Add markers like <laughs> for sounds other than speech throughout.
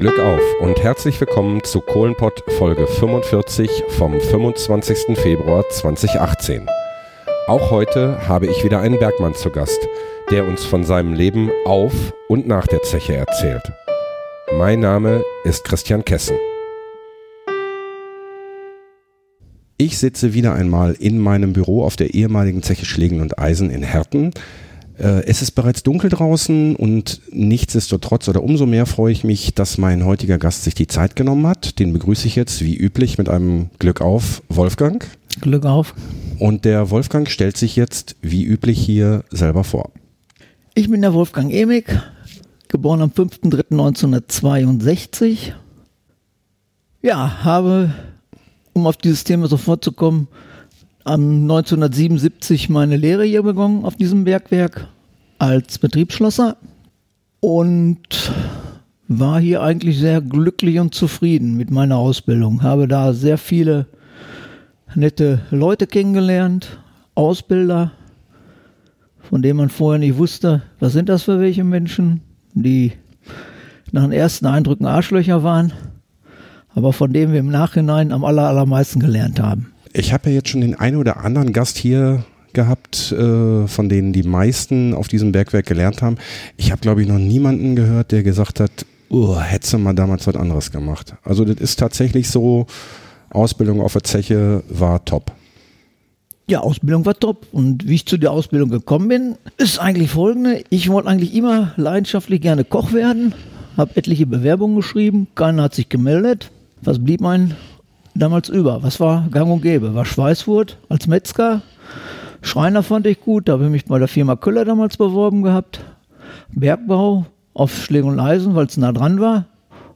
Glück auf und herzlich willkommen zu Kohlenpott Folge 45 vom 25. Februar 2018. Auch heute habe ich wieder einen Bergmann zu Gast, der uns von seinem Leben auf und nach der Zeche erzählt. Mein Name ist Christian Kessen. Ich sitze wieder einmal in meinem Büro auf der ehemaligen Zeche Schlägen und Eisen in Herten es ist bereits dunkel draußen und nichtsdestotrotz oder umso mehr freue ich mich, dass mein heutiger Gast sich die Zeit genommen hat. Den begrüße ich jetzt wie üblich mit einem Glück auf Wolfgang. Glück auf. Und der Wolfgang stellt sich jetzt wie üblich hier selber vor. Ich bin der Wolfgang Emig, geboren am 5.3.1962. Ja, habe, um auf dieses Thema sofort zu kommen, am 1977 meine Lehre hier begonnen auf diesem Bergwerk als Betriebsschlosser und war hier eigentlich sehr glücklich und zufrieden mit meiner Ausbildung. Habe da sehr viele nette Leute kennengelernt, Ausbilder, von denen man vorher nicht wusste, was sind das für welche Menschen, die nach den ersten Eindrücken Arschlöcher waren, aber von denen wir im Nachhinein am allermeisten gelernt haben. Ich habe ja jetzt schon den einen oder anderen Gast hier gehabt, äh, von denen die meisten auf diesem Bergwerk gelernt haben. Ich habe, glaube ich, noch niemanden gehört, der gesagt hat, oh, hättest du mal damals was anderes gemacht. Also das ist tatsächlich so, Ausbildung auf der Zeche war top. Ja, Ausbildung war top. Und wie ich zu der Ausbildung gekommen bin, ist eigentlich folgende. Ich wollte eigentlich immer leidenschaftlich gerne Koch werden, habe etliche Bewerbungen geschrieben, keiner hat sich gemeldet. Was blieb mein damals über. Was war gang und gäbe? War Schweißwurt als Metzger. Schreiner fand ich gut, da habe ich mich bei der Firma Köller damals beworben gehabt. Bergbau auf Schläge und Eisen, weil es nah dran war.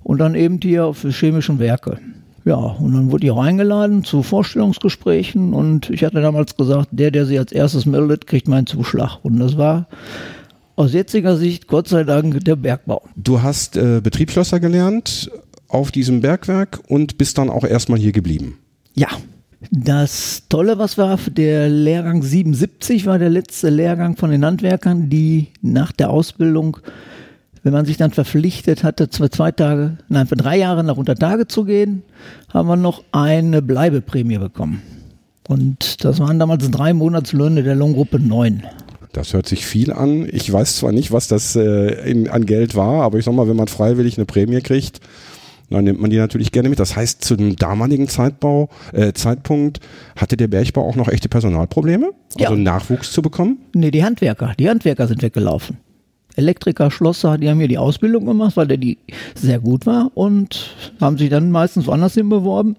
Und dann eben hier auf chemischen Werke. Ja, und dann wurde ich auch eingeladen zu Vorstellungsgesprächen und ich hatte damals gesagt, der, der sich als erstes meldet, kriegt meinen Zuschlag. Und das war aus jetziger Sicht Gott sei Dank der Bergbau. Du hast äh, Betriebsschlosser gelernt auf diesem Bergwerk und bist dann auch erstmal hier geblieben. Ja. Das Tolle, was war, der Lehrgang 77 war der letzte Lehrgang von den Handwerkern, die nach der Ausbildung, wenn man sich dann verpflichtet hatte, zwei, zwei Tage, nein, für drei Jahre nach unter Tage zu gehen, haben wir noch eine Bleibeprämie bekommen. Und das waren damals drei Monatslöhne der Lohngruppe 9. Das hört sich viel an. Ich weiß zwar nicht, was das äh, in, an Geld war, aber ich sag mal, wenn man freiwillig eine Prämie kriegt, dann nimmt man die natürlich gerne mit. Das heißt, zu dem damaligen Zeitbau, äh, Zeitpunkt hatte der Bergbau auch noch echte Personalprobleme? Also ja. Nachwuchs zu bekommen? Nee, die Handwerker. Die Handwerker sind weggelaufen. Elektriker, Schlosser, die haben hier die Ausbildung gemacht, weil der die sehr gut war und haben sich dann meistens woanders hin beworben.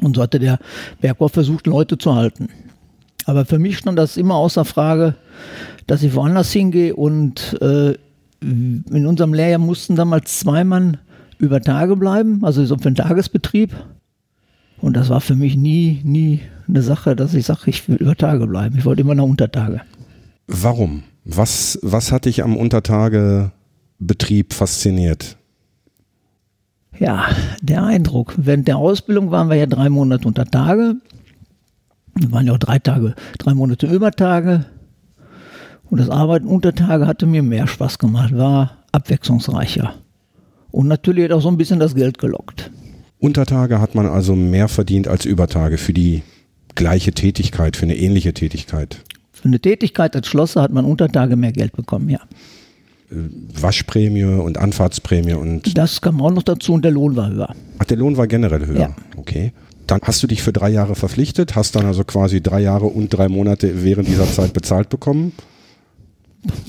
Und so hatte der Bergbau versucht, Leute zu halten. Aber für mich stand das immer außer Frage, dass ich woanders hingehe und äh, in unserem Lehrjahr mussten damals zwei Mann über Tage bleiben, also so für einen Tagesbetrieb. Und das war für mich nie, nie eine Sache, dass ich sage, ich will über Tage bleiben. Ich wollte immer noch Untertage. Warum? Was, was hat dich am Untertagebetrieb fasziniert? Ja, der Eindruck. Während der Ausbildung waren wir ja drei Monate unter Tage. Wir waren ja auch drei Tage, drei Monate Übertage. Und das Arbeiten unter Tage hatte mir mehr Spaß gemacht, war abwechslungsreicher. Und natürlich hat auch so ein bisschen das Geld gelockt. Untertage hat man also mehr verdient als Übertage für die gleiche Tätigkeit, für eine ähnliche Tätigkeit. Für eine Tätigkeit als Schlosser hat man Untertage mehr Geld bekommen, ja. Äh, Waschprämie und Anfahrtsprämie und. Das kam auch noch dazu und der Lohn war höher. Ach, der Lohn war generell höher. Ja. Okay. Dann hast du dich für drei Jahre verpflichtet, hast dann also quasi drei Jahre und drei Monate während dieser Zeit bezahlt bekommen.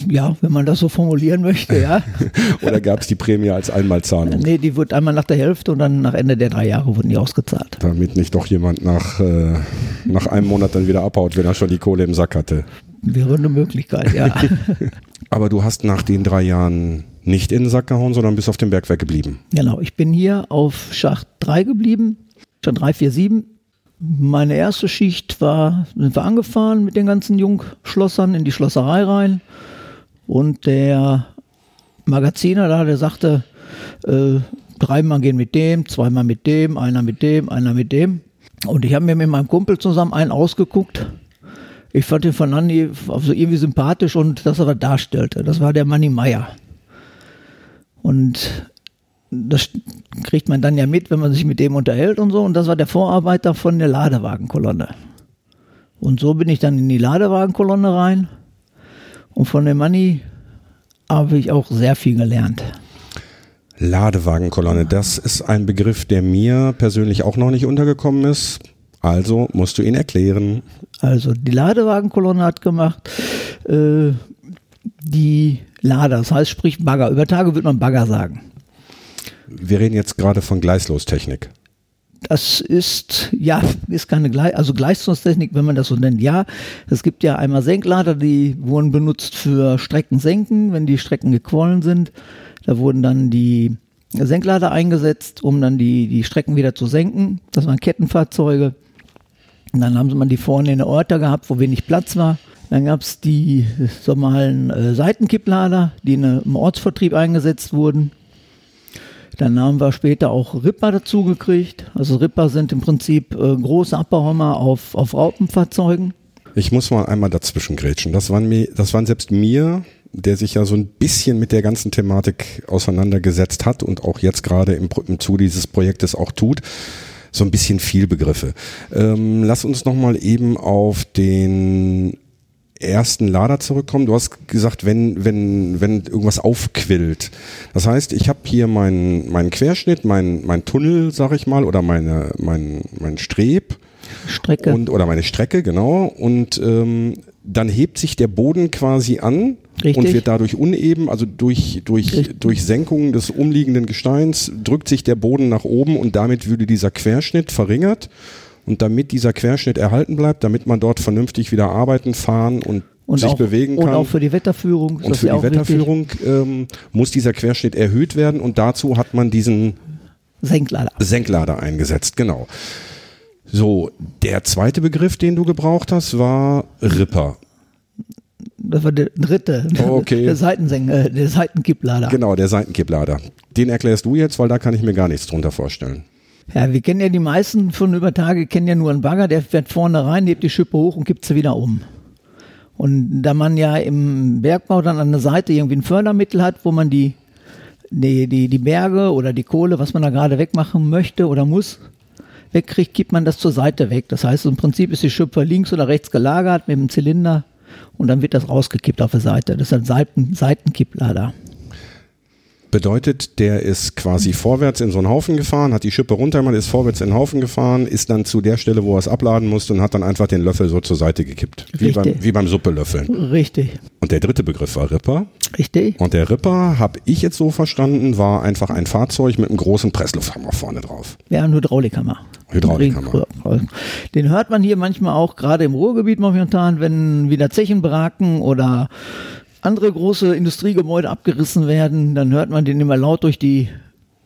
Ja, wenn man das so formulieren möchte, ja. <laughs> Oder gab es die Prämie als Einmalzahlung? Nee, die wird einmal nach der Hälfte und dann nach Ende der drei Jahre wurden die ausgezahlt. Damit nicht doch jemand nach, äh, nach einem Monat dann wieder abhaut, wenn er schon die Kohle im Sack hatte. Wäre eine Möglichkeit, ja. <laughs> Aber du hast nach den drei Jahren nicht in den Sack gehauen, sondern bist auf dem Bergwerk geblieben. Genau, ich bin hier auf Schacht 3 geblieben, Schacht 3, 4, 7 meine erste Schicht war, sind wir angefahren mit den ganzen Jungschlossern in die Schlosserei rein. Und der Magaziner da, der sagte, äh, dreimal gehen mit dem, zweimal mit dem, einer mit dem, einer mit dem. Und ich habe mir mit meinem Kumpel zusammen einen ausgeguckt. Ich fand den Fernandi also irgendwie sympathisch und das, was er darstellte, das war der Manny Meyer. Und das kriegt man dann ja mit, wenn man sich mit dem unterhält und so. Und das war der Vorarbeiter von der Ladewagenkolonne. Und so bin ich dann in die Ladewagenkolonne rein. Und von dem Manni habe ich auch sehr viel gelernt. Ladewagenkolonne, das ist ein Begriff, der mir persönlich auch noch nicht untergekommen ist. Also musst du ihn erklären. Also die Ladewagenkolonne hat gemacht äh, die Lader, das heißt sprich Bagger. Über Tage würde man Bagger sagen. Wir reden jetzt gerade von Gleislostechnik. Das ist, ja, ist keine Gleis, also Gleichungstechnik, wenn man das so nennt, ja. Es gibt ja einmal Senklader, die wurden benutzt für Streckensenken, wenn die Strecken gequollen sind. Da wurden dann die Senklader eingesetzt, um dann die, die Strecken wieder zu senken. Das waren Kettenfahrzeuge. Und dann haben sie man die vorne in der Orte gehabt, wo wenig Platz war. Dann gab es die normalen äh, Seitenkipplader, die in, im Ortsvertrieb eingesetzt wurden. Dann haben wir später auch Ripper dazu gekriegt. Also Ripper sind im Prinzip äh, große Abbauhammer auf, auf Raupenfahrzeugen. Ich muss mal einmal dazwischen grätschen. Das waren, mir, das waren selbst mir, der sich ja so ein bisschen mit der ganzen Thematik auseinandergesetzt hat und auch jetzt gerade im, im Zuge dieses Projektes auch tut, so ein bisschen viel Begriffe. Ähm, lass uns nochmal eben auf den ersten Lader zurückkommen. Du hast gesagt, wenn, wenn, wenn irgendwas aufquillt. Das heißt, ich habe hier meinen mein Querschnitt, mein, mein Tunnel, sag ich mal, oder meine, mein, mein Streb. Strecke. Und, oder meine Strecke, genau. Und ähm, dann hebt sich der Boden quasi an Richtig. und wird dadurch uneben, also durch, durch, durch Senkung des umliegenden Gesteins drückt sich der Boden nach oben und damit würde dieser Querschnitt verringert. Und damit dieser Querschnitt erhalten bleibt, damit man dort vernünftig wieder arbeiten, fahren und, und sich auch, bewegen kann. Und auch für die Wetterführung. Und für die Wetterführung ähm, muss dieser Querschnitt erhöht werden und dazu hat man diesen. Senklader. Senklader eingesetzt, genau. So, der zweite Begriff, den du gebraucht hast, war Ripper. Das war der dritte. Oh, okay. <laughs> Der, Seitensen äh, der Seitenkipplader. Genau, der Seitenkipplader. Den erklärst du jetzt, weil da kann ich mir gar nichts drunter vorstellen. Ja, wir kennen ja die meisten von über Tage, kennen ja nur einen Bagger, der fährt vorne rein, hebt die Schippe hoch und gibt sie wieder um. Und da man ja im Bergbau dann an der Seite irgendwie ein Fördermittel hat, wo man die, die, die, die Berge oder die Kohle, was man da gerade wegmachen möchte oder muss, wegkriegt, gibt man das zur Seite weg. Das heißt, im Prinzip ist die Schippe links oder rechts gelagert mit dem Zylinder und dann wird das rausgekippt auf der Seite. Das ist ein Seiten, Seitenkipplader. Bedeutet, der ist quasi vorwärts in so einen Haufen gefahren, hat die Schippe runtergemacht, ist vorwärts in den Haufen gefahren, ist dann zu der Stelle, wo er es abladen musste und hat dann einfach den Löffel so zur Seite gekippt. Wie beim, wie beim Suppelöffeln. Richtig, Und der dritte Begriff war Ripper. richtig. Und der Ripper, habe ich jetzt so verstanden, war einfach ein Fahrzeug mit einem großen Presslufthammer vorne drauf. Ja, ein Hydraulikhammer. Hydraulikhammer. Den hört man hier manchmal auch gerade im Ruhrgebiet momentan, wenn wieder Zechen braken oder andere große Industriegebäude abgerissen werden, dann hört man den immer laut durch die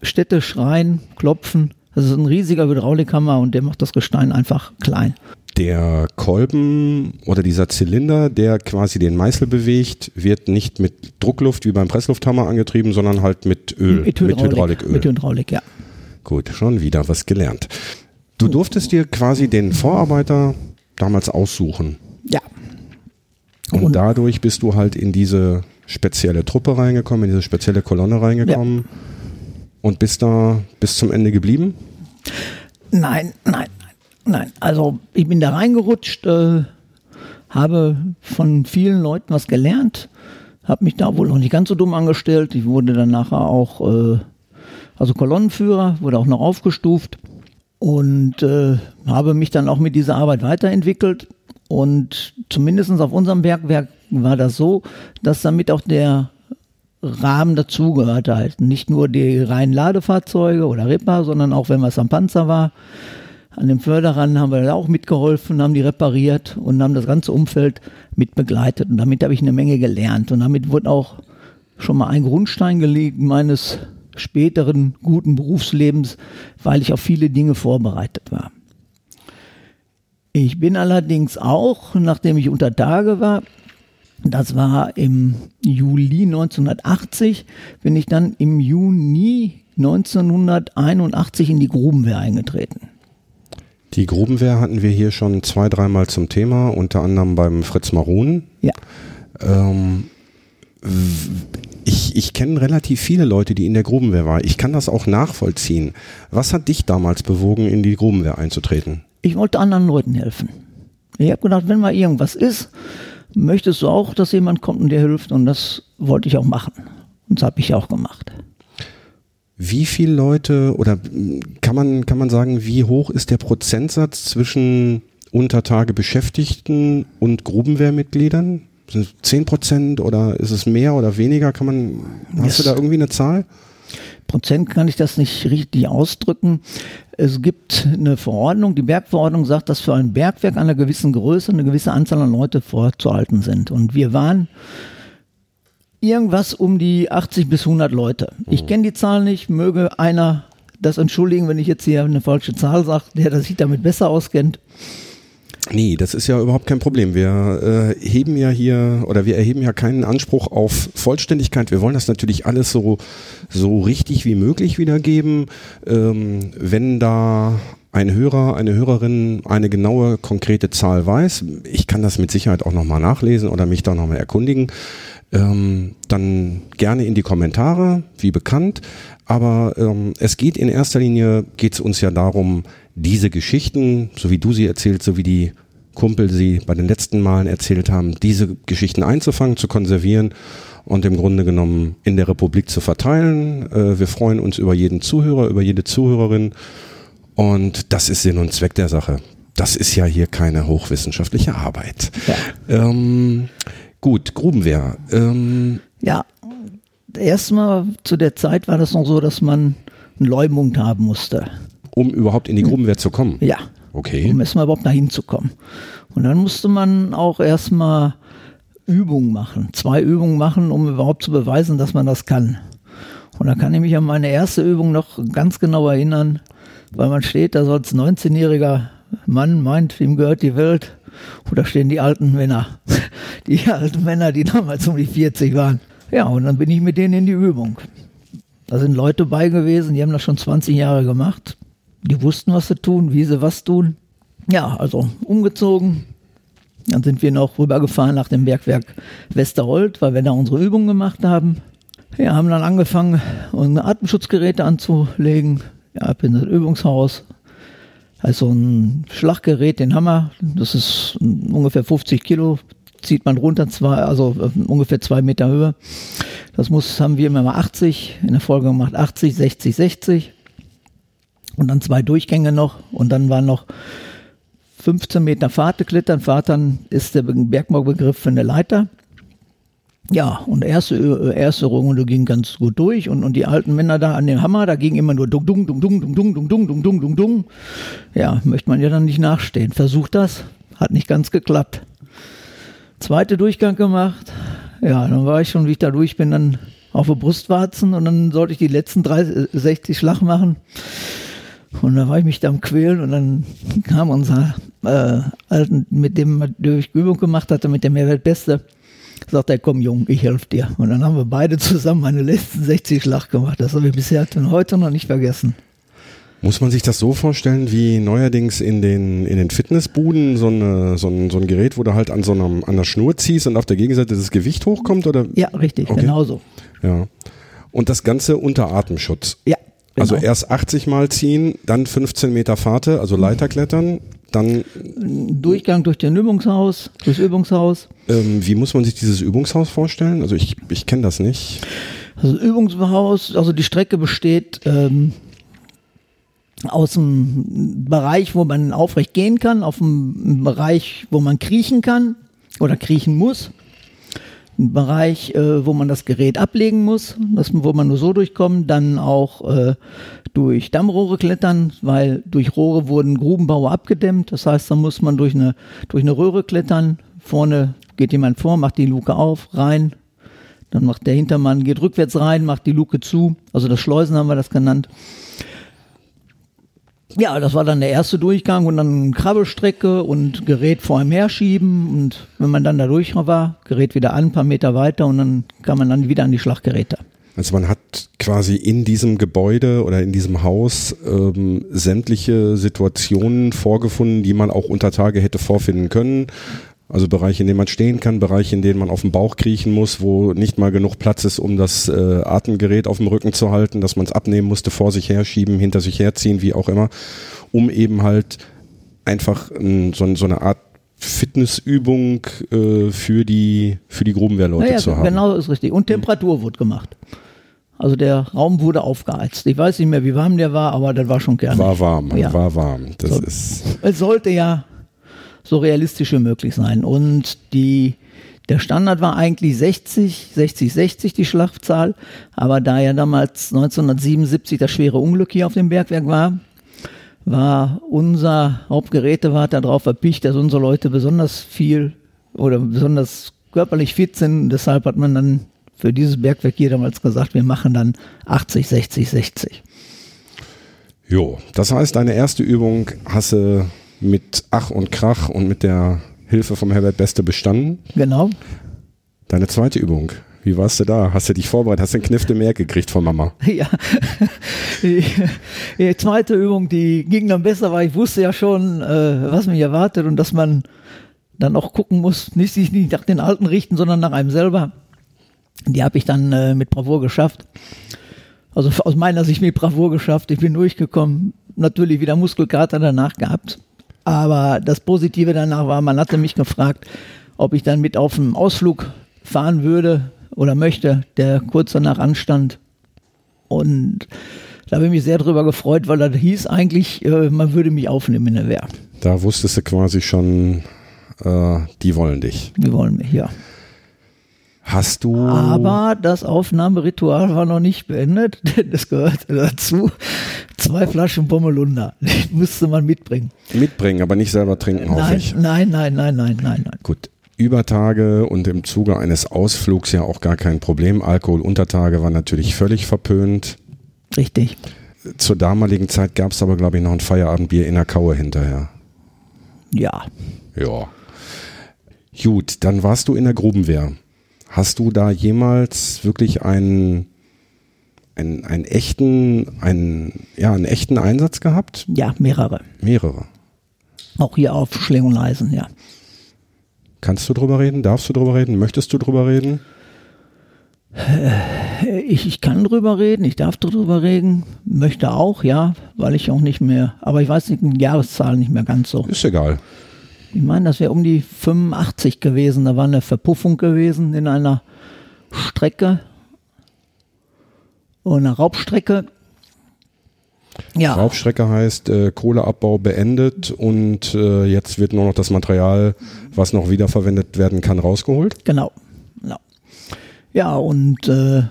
Städte schreien, klopfen. Das ist ein riesiger Hydraulikhammer und der macht das Gestein einfach klein. Der Kolben oder dieser Zylinder, der quasi den Meißel bewegt, wird nicht mit Druckluft wie beim Presslufthammer angetrieben, sondern halt mit Öl, mit, Hydraulik, Hydrauliköl. Mit Hydraulik, ja. Gut, schon wieder was gelernt. Du durftest dir quasi den Vorarbeiter damals aussuchen. Ja. Und, Und- dadurch bist du halt in diese spezielle Truppe reingekommen, in diese spezielle Kolonne reingekommen und bist da bis zum Ende geblieben. Nein, nein, nein, nein. Also ich bin da reingerutscht, äh, habe von vielen Leuten was gelernt, habe mich da wohl noch nicht ganz so dumm angestellt. Ich wurde dann nachher auch, äh, also Kolonnenführer, wurde auch noch aufgestuft und äh, habe mich dann auch mit dieser Arbeit weiterentwickelt. Und zumindest auf unserem Bergwerk war das so, dass damit auch der Rahmen dazugehörte halt. Nicht nur die reinen Ladefahrzeuge oder Ripper, sondern auch wenn was am Panzer war. An dem Förderern haben wir da auch mitgeholfen, haben die repariert und haben das ganze Umfeld mit begleitet. Und damit habe ich eine Menge gelernt. Und damit wurde auch schon mal ein Grundstein gelegt meines späteren guten Berufslebens, weil ich auf viele Dinge vorbereitet war. Ich bin allerdings auch, nachdem ich unter Tage war, das war im Juli 1980, bin ich dann im Juni 1981 in die Grubenwehr eingetreten. Die Grubenwehr hatten wir hier schon zwei, dreimal zum Thema, unter anderem beim Fritz Marun. Ja. Ähm, Ich, ich kenne relativ viele Leute, die in der Grubenwehr waren. Ich kann das auch nachvollziehen. Was hat dich damals bewogen, in die Grubenwehr einzutreten? Ich wollte anderen Leuten helfen. Ich habe gedacht, wenn mal irgendwas ist, möchtest du auch, dass jemand kommt und dir hilft. Und das wollte ich auch machen. Und das habe ich auch gemacht. Wie viele Leute oder kann man, kann man sagen, wie hoch ist der Prozentsatz zwischen Untertage Beschäftigten und Grubenwehrmitgliedern? Sind es 10 Prozent oder ist es mehr oder weniger? Kann man, hast yes. du da irgendwie eine Zahl? Prozent kann ich das nicht richtig ausdrücken. Es gibt eine Verordnung, die Bergverordnung sagt, dass für ein Bergwerk einer gewissen Größe eine gewisse Anzahl an Leute vorzuhalten sind. Und wir waren irgendwas um die 80 bis 100 Leute. Ich mhm. kenne die Zahl nicht, möge einer das entschuldigen, wenn ich jetzt hier eine falsche Zahl sage, der sich damit besser auskennt. Nee, das ist ja überhaupt kein Problem. Wir äh, heben ja hier oder wir erheben ja keinen Anspruch auf Vollständigkeit. Wir wollen das natürlich alles so, so richtig wie möglich wiedergeben. Ähm, wenn da ein Hörer, eine Hörerin eine genaue, konkrete Zahl weiß, ich kann das mit Sicherheit auch nochmal nachlesen oder mich da nochmal erkundigen, ähm, dann gerne in die Kommentare, wie bekannt. Aber ähm, es geht in erster Linie, geht es uns ja darum, diese Geschichten, so wie du sie erzählt, so wie die Kumpel sie bei den letzten Malen erzählt haben, diese Geschichten einzufangen, zu konservieren und im Grunde genommen in der Republik zu verteilen. Äh, wir freuen uns über jeden Zuhörer, über jede Zuhörerin und das ist Sinn und Zweck der Sache. Das ist ja hier keine hochwissenschaftliche Arbeit. Ja. Ähm, gut, Grubenwehr. Ähm, ja, erstmal zu der Zeit war das noch so, dass man einen Leumund haben musste. Um überhaupt in die Grubenwehr zu kommen? Ja. Okay. Um erstmal überhaupt dahin zu kommen. Und dann musste man auch erstmal Übungen machen, zwei Übungen machen, um überhaupt zu beweisen, dass man das kann. Und da kann ich mich an meine erste Übung noch ganz genau erinnern, weil man steht da so als 19-jähriger Mann, meint, ihm gehört die Welt. Und da stehen die alten Männer. <laughs> Die alten Männer, die damals um die 40 waren. Ja, und dann bin ich mit denen in die Übung. Da sind Leute bei gewesen, die haben das schon 20 Jahre gemacht. Die wussten, was sie tun, wie sie was tun. Ja, also umgezogen. Dann sind wir noch rübergefahren nach dem Bergwerk Westerhold, weil wir da unsere Übungen gemacht haben. Ja, haben dann angefangen, unsere Atemschutzgeräte anzulegen. Ja, ab in das Übungshaus. Also ein Schlaggerät, den Hammer, das ist ungefähr 50 Kilo, zieht man runter, zwei, also ungefähr zwei Meter Höhe. Das muss, haben wir immer mal 80, in der Folge gemacht 80, 60, 60 und dann zwei Durchgänge noch und dann waren noch 15 Meter Fahrte klettern. Fahrtern ist der Bergbaubegriff für eine Leiter. Ja, und erste, erste Runde ging ganz gut durch und, und die alten Männer da an dem Hammer, da ging immer nur dung, dung, dung, dung, dung, dung, dung, dung, dung, dung, dung, dung. Ja, möchte man ja dann nicht nachstehen. Versucht das, hat nicht ganz geklappt. Zweite Durchgang gemacht. Ja, dann war ich schon, wie ich da durch bin, dann auf der Brustwarzen und dann sollte ich die letzten 30, 60 Schlag machen. Und da war ich mich da am Quälen und dann kam unser äh, Alten, mit dem durch Übung gemacht hatte, mit dem Mehrwertbeste, sagt er, komm Jung, ich helfe dir. Und dann haben wir beide zusammen meine letzten 60 Schlag gemacht. Das habe ich bisher heute noch nicht vergessen. Muss man sich das so vorstellen, wie neuerdings in den, in den Fitnessbuden so, eine, so, ein, so ein Gerät, wo du halt an so einem, an der Schnur ziehst und auf der Gegenseite das Gewicht hochkommt? Oder? Ja, richtig, okay. genauso. Ja. Und das Ganze unter Atemschutz? Ja, also genau. erst 80 Mal ziehen, dann 15 Meter Fahrt, also Leiterklettern, dann Durchgang durch den Übungshaus, durchs Übungshaus. Ähm, wie muss man sich dieses Übungshaus vorstellen? Also ich, ich kenne das nicht. Also Übungshaus, also die Strecke besteht ähm, aus dem Bereich, wo man aufrecht gehen kann, auf dem Bereich, wo man kriechen kann oder kriechen muss ein Bereich, äh, wo man das Gerät ablegen muss, das, wo man nur so durchkommt, dann auch äh, durch Dammrohre klettern, weil durch Rohre wurden Grubenbaue abgedämmt. Das heißt, da muss man durch eine, durch eine Röhre klettern. Vorne geht jemand vor, macht die Luke auf, rein. Dann macht der Hintermann, geht rückwärts rein, macht die Luke zu. Also das Schleusen haben wir das genannt. Ja, das war dann der erste Durchgang und dann Krabbelstrecke und Gerät vor ihm herschieben und wenn man dann da durch war, Gerät wieder an, ein paar Meter weiter und dann kam man dann wieder an die Schlaggeräte. Also man hat quasi in diesem Gebäude oder in diesem Haus ähm, sämtliche Situationen vorgefunden, die man auch unter Tage hätte vorfinden können. Also Bereiche, in denen man stehen kann, Bereiche, in denen man auf dem Bauch kriechen muss, wo nicht mal genug Platz ist, um das äh, Atemgerät auf dem Rücken zu halten, dass man es abnehmen musste, vor sich herschieben, hinter sich herziehen, wie auch immer, um eben halt einfach n, so, so eine Art Fitnessübung äh, für die für die Grubenwehrleute Naja, zu haben. genau ist richtig. Und Temperatur wurde gemacht. Also der Raum wurde aufgeheizt. Ich weiß nicht mehr, wie warm der war, aber das war schon gerne. War warm, Ja. war warm. Das So. ist Es sollte ja so realistisch wie möglich sein. Und die, der Standard war eigentlich 60, 60, 60 die Schlachtzahl. Aber da ja damals 1977 das schwere Unglück hier auf dem Bergwerk war, war unser Hauptgerätewart darauf verpicht, dass unsere Leute besonders viel oder besonders körperlich fit sind. Deshalb hat man dann für dieses Bergwerk hier damals gesagt, wir machen dann 80, 60, 60. Jo, das heißt, deine erste Übung hast du mit Ach und Krach und mit der Hilfe vom Herbert Beste bestanden. Genau. Deine zweite Übung, wie warst du da? Hast du dich vorbereitet? Hast du den Kniff mehr gekriegt von Mama? <laughs> Ja, die, die zweite Übung, die ging dann besser, weil ich wusste ja schon, äh, was mich erwartet und dass man dann auch gucken muss, nicht sich nicht nach den Alten richten, sondern nach einem selber. Die habe ich dann äh, mit Bravour geschafft. Also aus meiner Sicht mit Bravour geschafft. Ich bin durchgekommen. Natürlich wieder Muskelkater danach gehabt. Aber das Positive danach war, man hatte mich gefragt, ob ich dann mit auf einen Ausflug fahren würde oder möchte, der kurz danach anstand. Und da habe ich mich sehr drüber gefreut, weil das hieß eigentlich, äh, man würde mich aufnehmen in der Wehr. Da wusstest du quasi schon, äh, die wollen dich. Die wollen mich, ja. Hast du Aber das Aufnahmeritual war noch nicht beendet, <laughs> denn es gehörte dazu zwei Flaschen Pommelunder. <laughs> Die musste man mitbringen. mitbringen, aber nicht selber trinken, hoffe Nein, ich. nein, nein, nein, nein, nein, nein. Gut. Übertage und im Zuge eines Ausflugs ja auch gar kein Problem. Alkoholuntertage war natürlich völlig verpönt. Richtig. Zur damaligen Zeit gab es aber, glaube ich, noch ein Feierabendbier in der Kaue hinterher. Ja. Ja. Gut, dann warst du in der Grubenwehr. Hast du da jemals wirklich einen, einen, einen echten, einen, ja, einen echten Einsatz gehabt? Ja, mehrere. Mehrere. Auch hier auf Schlingenleisen, ja. Kannst du drüber reden? Darfst du drüber reden? Möchtest du drüber reden? Äh, Ich, ich kann drüber reden, ich darf drüber reden, möchte auch, ja, weil ich auch nicht mehr, aber ich weiß nicht, die Jahreszahl nicht mehr ganz so. Ist egal. Ich meine, das wäre um die 85 gewesen. Da war eine Verpuffung gewesen in einer Strecke. Oder eine Raubstrecke. Ja, Raubstrecke heißt äh, Kohleabbau beendet und äh, jetzt wird nur noch das Material, was noch wiederverwendet werden kann, rausgeholt. genau. genau. Ja, und äh,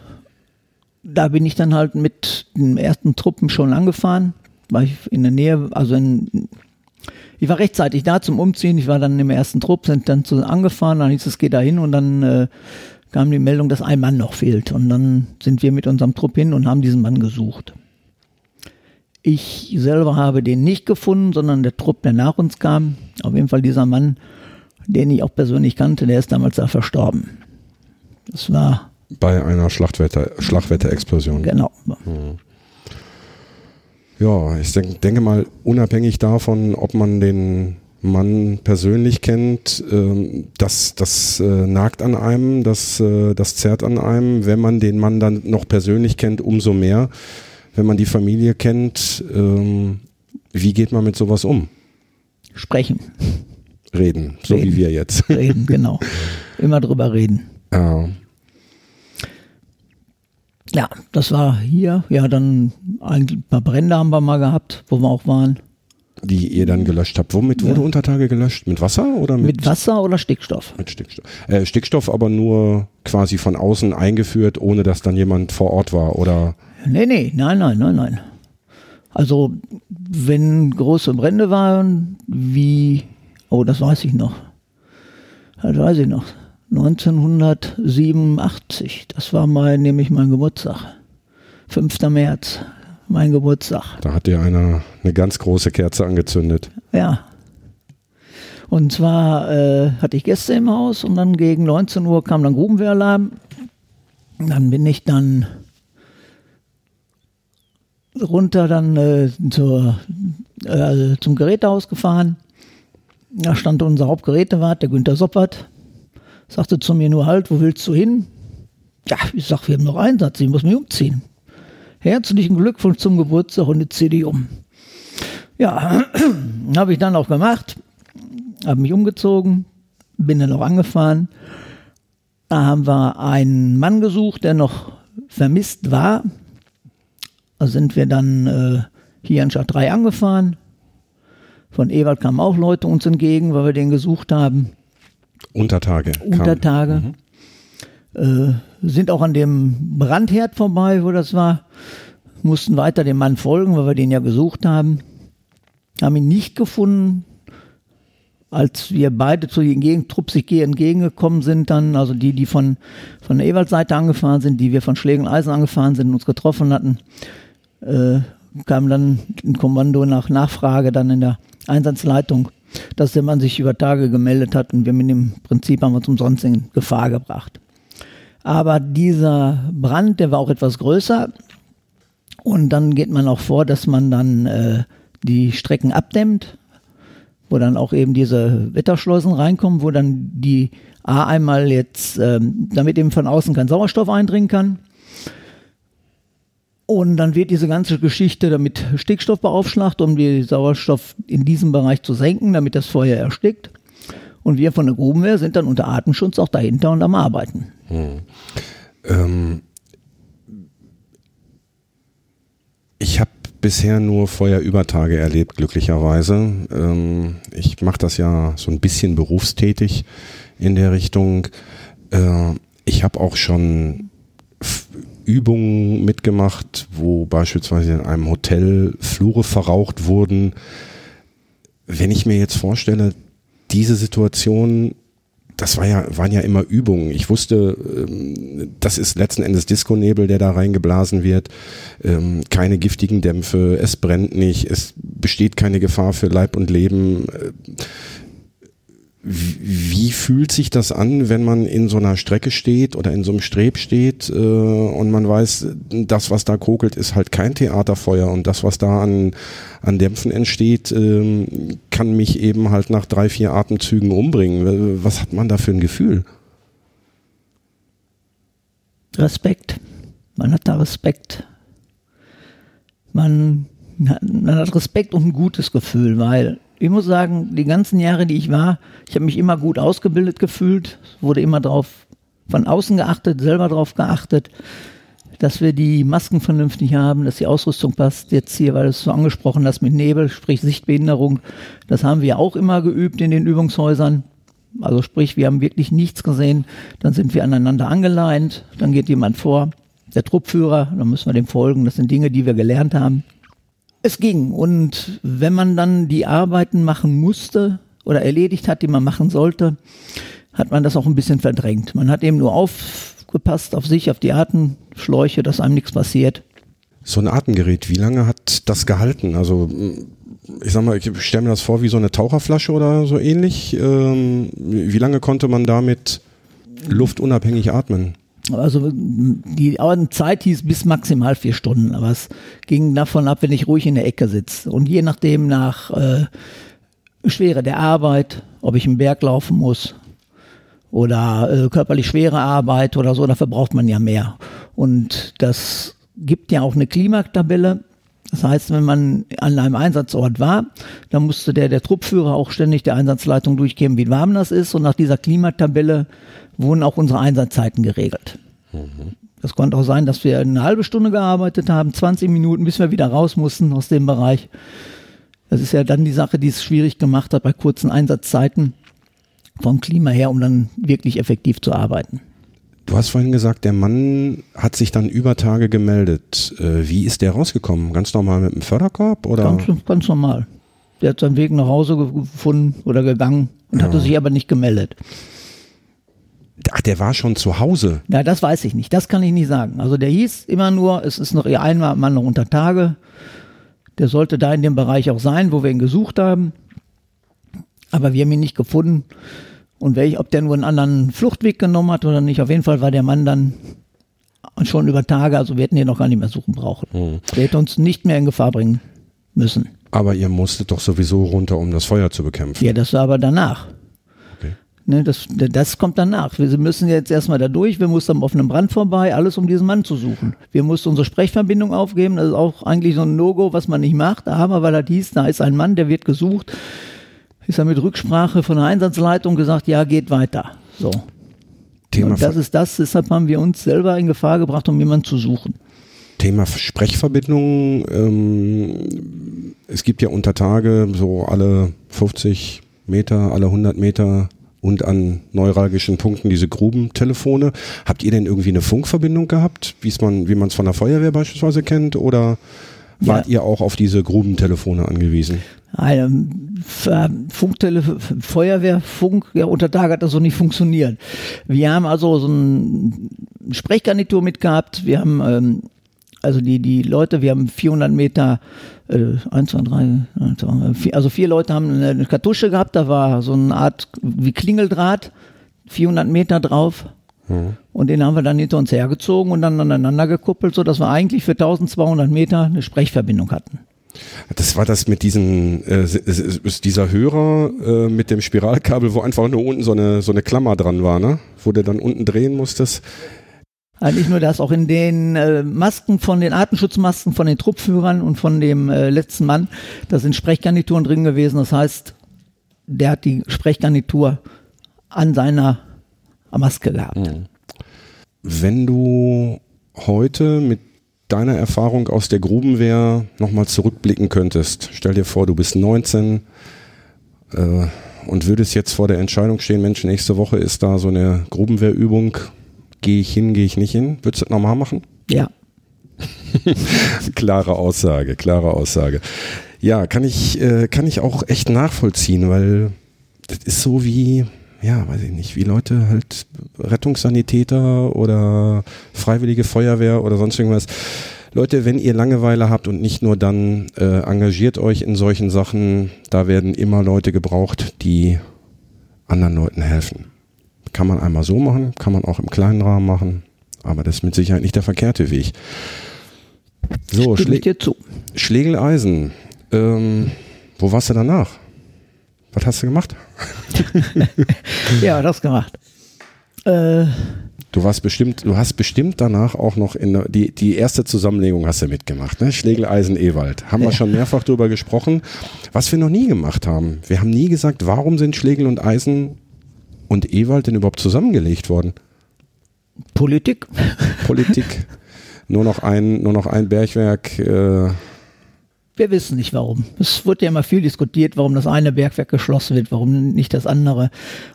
da bin ich dann halt mit den ersten Truppen schon angefahren, weil ich in der Nähe, also in, ich war rechtzeitig da zum Umziehen, ich war dann im ersten Trupp, sind dann zu angefahren, dann hieß es, geh da hin und dann äh, kam die Meldung, dass ein Mann noch fehlt. Und dann sind wir mit unserem Trupp hin und haben diesen Mann gesucht. Ich selber habe den nicht gefunden, sondern der Trupp, der nach uns kam, auf jeden Fall dieser Mann, den ich auch persönlich kannte, der ist damals da verstorben. Das war, Bei einer Schlachtwetter, Schlagwetterexplosion. genau. Ja, ich denk, denke mal, unabhängig davon, ob man den Mann persönlich kennt, ähm, das, das äh, nagt an einem, das, äh, das zerrt an einem. Wenn man den Mann dann noch persönlich kennt, umso mehr. Wenn man die Familie kennt, ähm, wie geht man mit sowas um? Sprechen, Reden, so Reden. wie wir jetzt. reden, genau. <laughs> Immer drüber reden. Ja. Ja, das war hier. Ja, dann ein paar Brände haben wir mal gehabt, wo wir auch waren. die ihr dann gelöscht habt. Womit wurde Ja. Untertage gelöscht? Mit Wasser oder mit, Mit Wasser oder Stickstoff? mit Stickstoff? Äh, Stickstoff aber nur quasi von außen eingeführt, ohne dass dann jemand vor Ort war oder Nee, nee, nein, nein, nein, nein. Also, wenn große Brände waren, wie, oh, das weiß ich noch. Das weiß ich noch. 1987, das war mein, nämlich mein Geburtstag. 5. März, mein Geburtstag. da hat dir einer eine ganz große Kerze angezündet. Ja. Und zwar äh, hatte ich Gäste im Haus und dann gegen 19 Uhr kam dann Grubenwehralarm. Dann bin ich dann runter dann äh, zur, äh, zum Gerätehaus gefahren. Da stand unser Hauptgerätewart, der Günther Soppert, sagte zu mir nur halt, wo willst du hin? Ja, ich sag, wir haben noch Einsatz, ich muss mich umziehen. Herzlichen Glückwunsch zum Geburtstag und jetzt zieh dich um. Ja, <clears throat> habe ich dann auch gemacht, habe mich umgezogen, bin dann auch angefahren. Da haben wir einen Mann gesucht, der noch vermisst war. Da sind wir dann äh, hier in Stadt 3 angefahren. Von Ewald kamen auch Leute uns entgegen, weil wir den gesucht haben. Untertage. Untertage. Mhm. Äh, sind auch an dem Brandherd vorbei, wo das war. Mussten weiter dem Mann folgen, weil wir den ja gesucht haben. Haben ihn nicht gefunden. Als wir beide zu den sich entgegengekommen sind, dann, also die, die von, von der Ewald-Seite angefahren sind, die wir von Schlägen Eisen angefahren sind und uns getroffen hatten, äh, kam dann ein Kommando nach Nachfrage dann in der Einsatzleitung, dass der Mann sich über Tage gemeldet hat und wir mit dem Prinzip haben uns umsonst in Gefahr gebracht. Aber dieser Brand, der war auch etwas größer und dann geht man auch vor, dass man dann äh, die Strecken abdämmt, wo dann auch eben diese Wetterschleusen reinkommen, wo dann die A einmal jetzt, ähm, damit eben von außen kein Sauerstoff eindringen kann und dann wird diese ganze Geschichte damit Stickstoff beaufschlagt, um den Sauerstoff in diesem Bereich zu senken, damit das Feuer erstickt. Und wir von der Grubenwehr sind dann unter Atemschutz auch dahinter und am Arbeiten. Hm. Ähm, ich habe bisher nur Feuerübertage erlebt, glücklicherweise. Ähm, ich mache das ja so ein bisschen berufstätig in der Richtung. Äh, ich habe auch schon Übungen mitgemacht, wo beispielsweise in einem Hotel Flure verraucht wurden. Wenn ich mir jetzt vorstelle, diese Situation, das war ja, waren ja immer Übungen. Ich wusste, ähm, das ist letzten Endes Disco-Nebel, der da reingeblasen wird. Ähm, keine giftigen Dämpfe, es brennt nicht, es besteht keine Gefahr für Leib und Leben wie fühlt sich das an, wenn man in so einer Strecke steht oder in so einem Streb steht äh, und man weiß, das, was da kokelt, ist halt kein Theaterfeuer und das, was da an, an Dämpfen entsteht, äh, kann mich eben halt nach drei, vier Atemzügen umbringen. Was hat man da für ein Gefühl? Respekt. Man hat da Respekt. Man, man hat Respekt und ein gutes Gefühl, weil ich muss sagen, die ganzen Jahre, die ich war, ich habe mich immer gut ausgebildet gefühlt, wurde immer drauf von außen geachtet, selber drauf geachtet, dass wir die Masken vernünftig haben, dass die Ausrüstung passt. Jetzt hier, weil du es so angesprochen hast mit Nebel, sprich Sichtbehinderung, das haben wir auch immer geübt in den Übungshäusern. Also sprich, wir haben wirklich nichts gesehen, dann sind wir aneinander angeleint, dann geht jemand vor, der Truppführer, dann müssen wir dem folgen. Das sind Dinge, die wir gelernt haben. Es ging. Und wenn man dann die Arbeiten machen musste oder erledigt hat, die man machen sollte, hat man das auch ein bisschen verdrängt. Man hat eben nur aufgepasst auf sich, auf die Atemschläuche, dass einem nichts passiert. So ein Atemgerät, wie lange hat das gehalten? Also ich sag mal, ich stelle mir das vor wie so eine Taucherflasche oder so ähnlich. Ähm, wie lange konnte man damit luftunabhängig atmen? Also die Zeit hieß bis maximal vier Stunden, aber es ging davon ab, wenn ich ruhig in der Ecke sitze. Und je nachdem nach äh, Schwere der Arbeit, ob ich einen Berg laufen muss oder äh, körperlich schwere Arbeit oder so, dafür braucht man ja mehr. Und das gibt ja auch eine Klimatabelle. Das heißt, wenn man an einem Einsatzort war, dann musste der, der Truppführer auch ständig der Einsatzleitung durchgeben, wie warm das ist. Und nach dieser Klimatabelle wurden auch unsere Einsatzzeiten geregelt. Mhm. Das konnte auch sein, dass wir eine halbe Stunde gearbeitet haben, 20 Minuten, bis wir wieder raus mussten aus dem Bereich. Das ist ja dann die Sache, die es schwierig gemacht hat bei kurzen Einsatzzeiten vom Klima her, um dann wirklich effektiv zu arbeiten. Du hast vorhin gesagt, der Mann hat sich dann über Tage gemeldet. Äh, wie ist der rausgekommen? Ganz normal mit dem Förderkorb? Oder? Ganz, ganz normal. Der hat seinen Weg nach Hause gefunden oder gegangen und ja. hatte sich aber nicht gemeldet. Ach, der war schon zu Hause. Ja, das weiß ich nicht. Das kann ich nicht sagen. Also der hieß immer nur, es ist noch ihr einmal Mann noch unter Tage. Der sollte da in dem Bereich auch sein, wo wir ihn gesucht haben. Aber wir haben ihn nicht gefunden. Und welch, ob der nur einen anderen Fluchtweg genommen hat oder nicht, auf jeden Fall war der Mann dann schon über Tage, also wir hätten ihn noch gar nicht mehr suchen brauchen. Hm. Der hätte uns nicht mehr in Gefahr bringen müssen. Aber ihr musstet doch sowieso runter, um das Feuer zu bekämpfen. Ja, das war aber danach. Okay. Ne, das, das kommt danach. Wir müssen jetzt erstmal da durch, wir mussten am offenen Brand vorbei, alles um diesen Mann zu suchen. Wir mussten unsere Sprechverbindung aufgeben, das ist auch eigentlich so ein No-Go, was man nicht macht, aber weil das hieß, da ist ein Mann, der wird gesucht, ist er mit Rücksprache von der Einsatzleitung gesagt, ja, geht weiter. So. Thema, Und das ist das, deshalb haben wir uns selber in Gefahr gebracht, um jemanden zu suchen. Thema Sprechverbindung. Ähm, es gibt ja unter Tage so alle 50 Meter, alle 100 Meter und an neuralgischen Punkten diese Grubentelefone. Habt ihr denn irgendwie eine Funkverbindung gehabt, wie's man, wie man es von der Feuerwehr beispielsweise kennt? Oder wart ihr auch auf diese Grubentelefone angewiesen? Eine Funktelefon, Feuerwehrfunk, ja, unter Tag hat das so nicht funktioniert. Wir haben also so ein Sprechgarnitur mitgehabt. Wir haben, ähm, also die, die Leute, wir haben 400 Meter, äh, 1, 2, 3, 1, 2, vier, also vier Leute haben eine Kartusche gehabt, da war so eine Art wie Klingeldraht, 400 Meter drauf. Und den haben wir dann hinter uns hergezogen und dann aneinander gekuppelt, sodass wir eigentlich für 1200 Meter eine Sprechverbindung hatten. Das war das mit diesen, äh, ist dieser Hörer äh, mit dem Spiralkabel, wo einfach nur unten so eine, so eine Klammer dran war, ne? Wo du dann unten drehen musstest. Nicht nur das, auch in den äh, Masken von den Artenschutzmasken von den Truppführern und von dem äh, letzten Mann, da sind Sprechgarnituren drin gewesen. Das heißt, der hat die Sprechgarnitur an seiner Maske gehabt. Mhm. Wenn du heute mit deiner Erfahrung aus der Grubenwehr nochmal zurückblicken könntest, stell dir vor, du bist 19 äh, und würdest jetzt vor der Entscheidung stehen, Mensch, nächste Woche ist da so eine Grubenwehrübung, gehe ich hin, gehe ich nicht hin, würdest du das nochmal machen? Ja. <laughs> klare Aussage, klare Aussage. Ja, kann ich, äh, kann ich auch echt nachvollziehen, weil das ist so wie, ja, weiß ich nicht, wie Leute halt Rettungssanitäter oder Freiwillige Feuerwehr oder sonst irgendwas. Leute, wenn ihr Langeweile habt und nicht nur dann, äh, engagiert euch in solchen Sachen. Da werden immer Leute gebraucht, die anderen Leuten helfen. Kann man einmal so machen, kann man auch im kleinen Rahmen machen, aber das ist mit Sicherheit nicht der verkehrte Weg. So, Stimme ich dir zu. Schlegeleisen. Ähm, wo warst du danach? Was hast du gemacht? <laughs> ja, das gemacht. Äh, du warst bestimmt, du hast bestimmt danach auch noch in der, die, die erste Zusammenlegung hast du mitgemacht, ne? Schlegeleisen Ewald. Haben wir schon mehrfach drüber gesprochen, was wir noch nie gemacht haben. Wir haben nie gesagt, warum sind Schlegel und Eisen und Ewald denn überhaupt zusammengelegt worden? Politik. Politik. <laughs> nur noch ein, nur noch ein Bergwerk, äh, wir wissen nicht warum. Es wird ja immer viel diskutiert, warum das eine Bergwerk geschlossen wird, warum nicht das andere.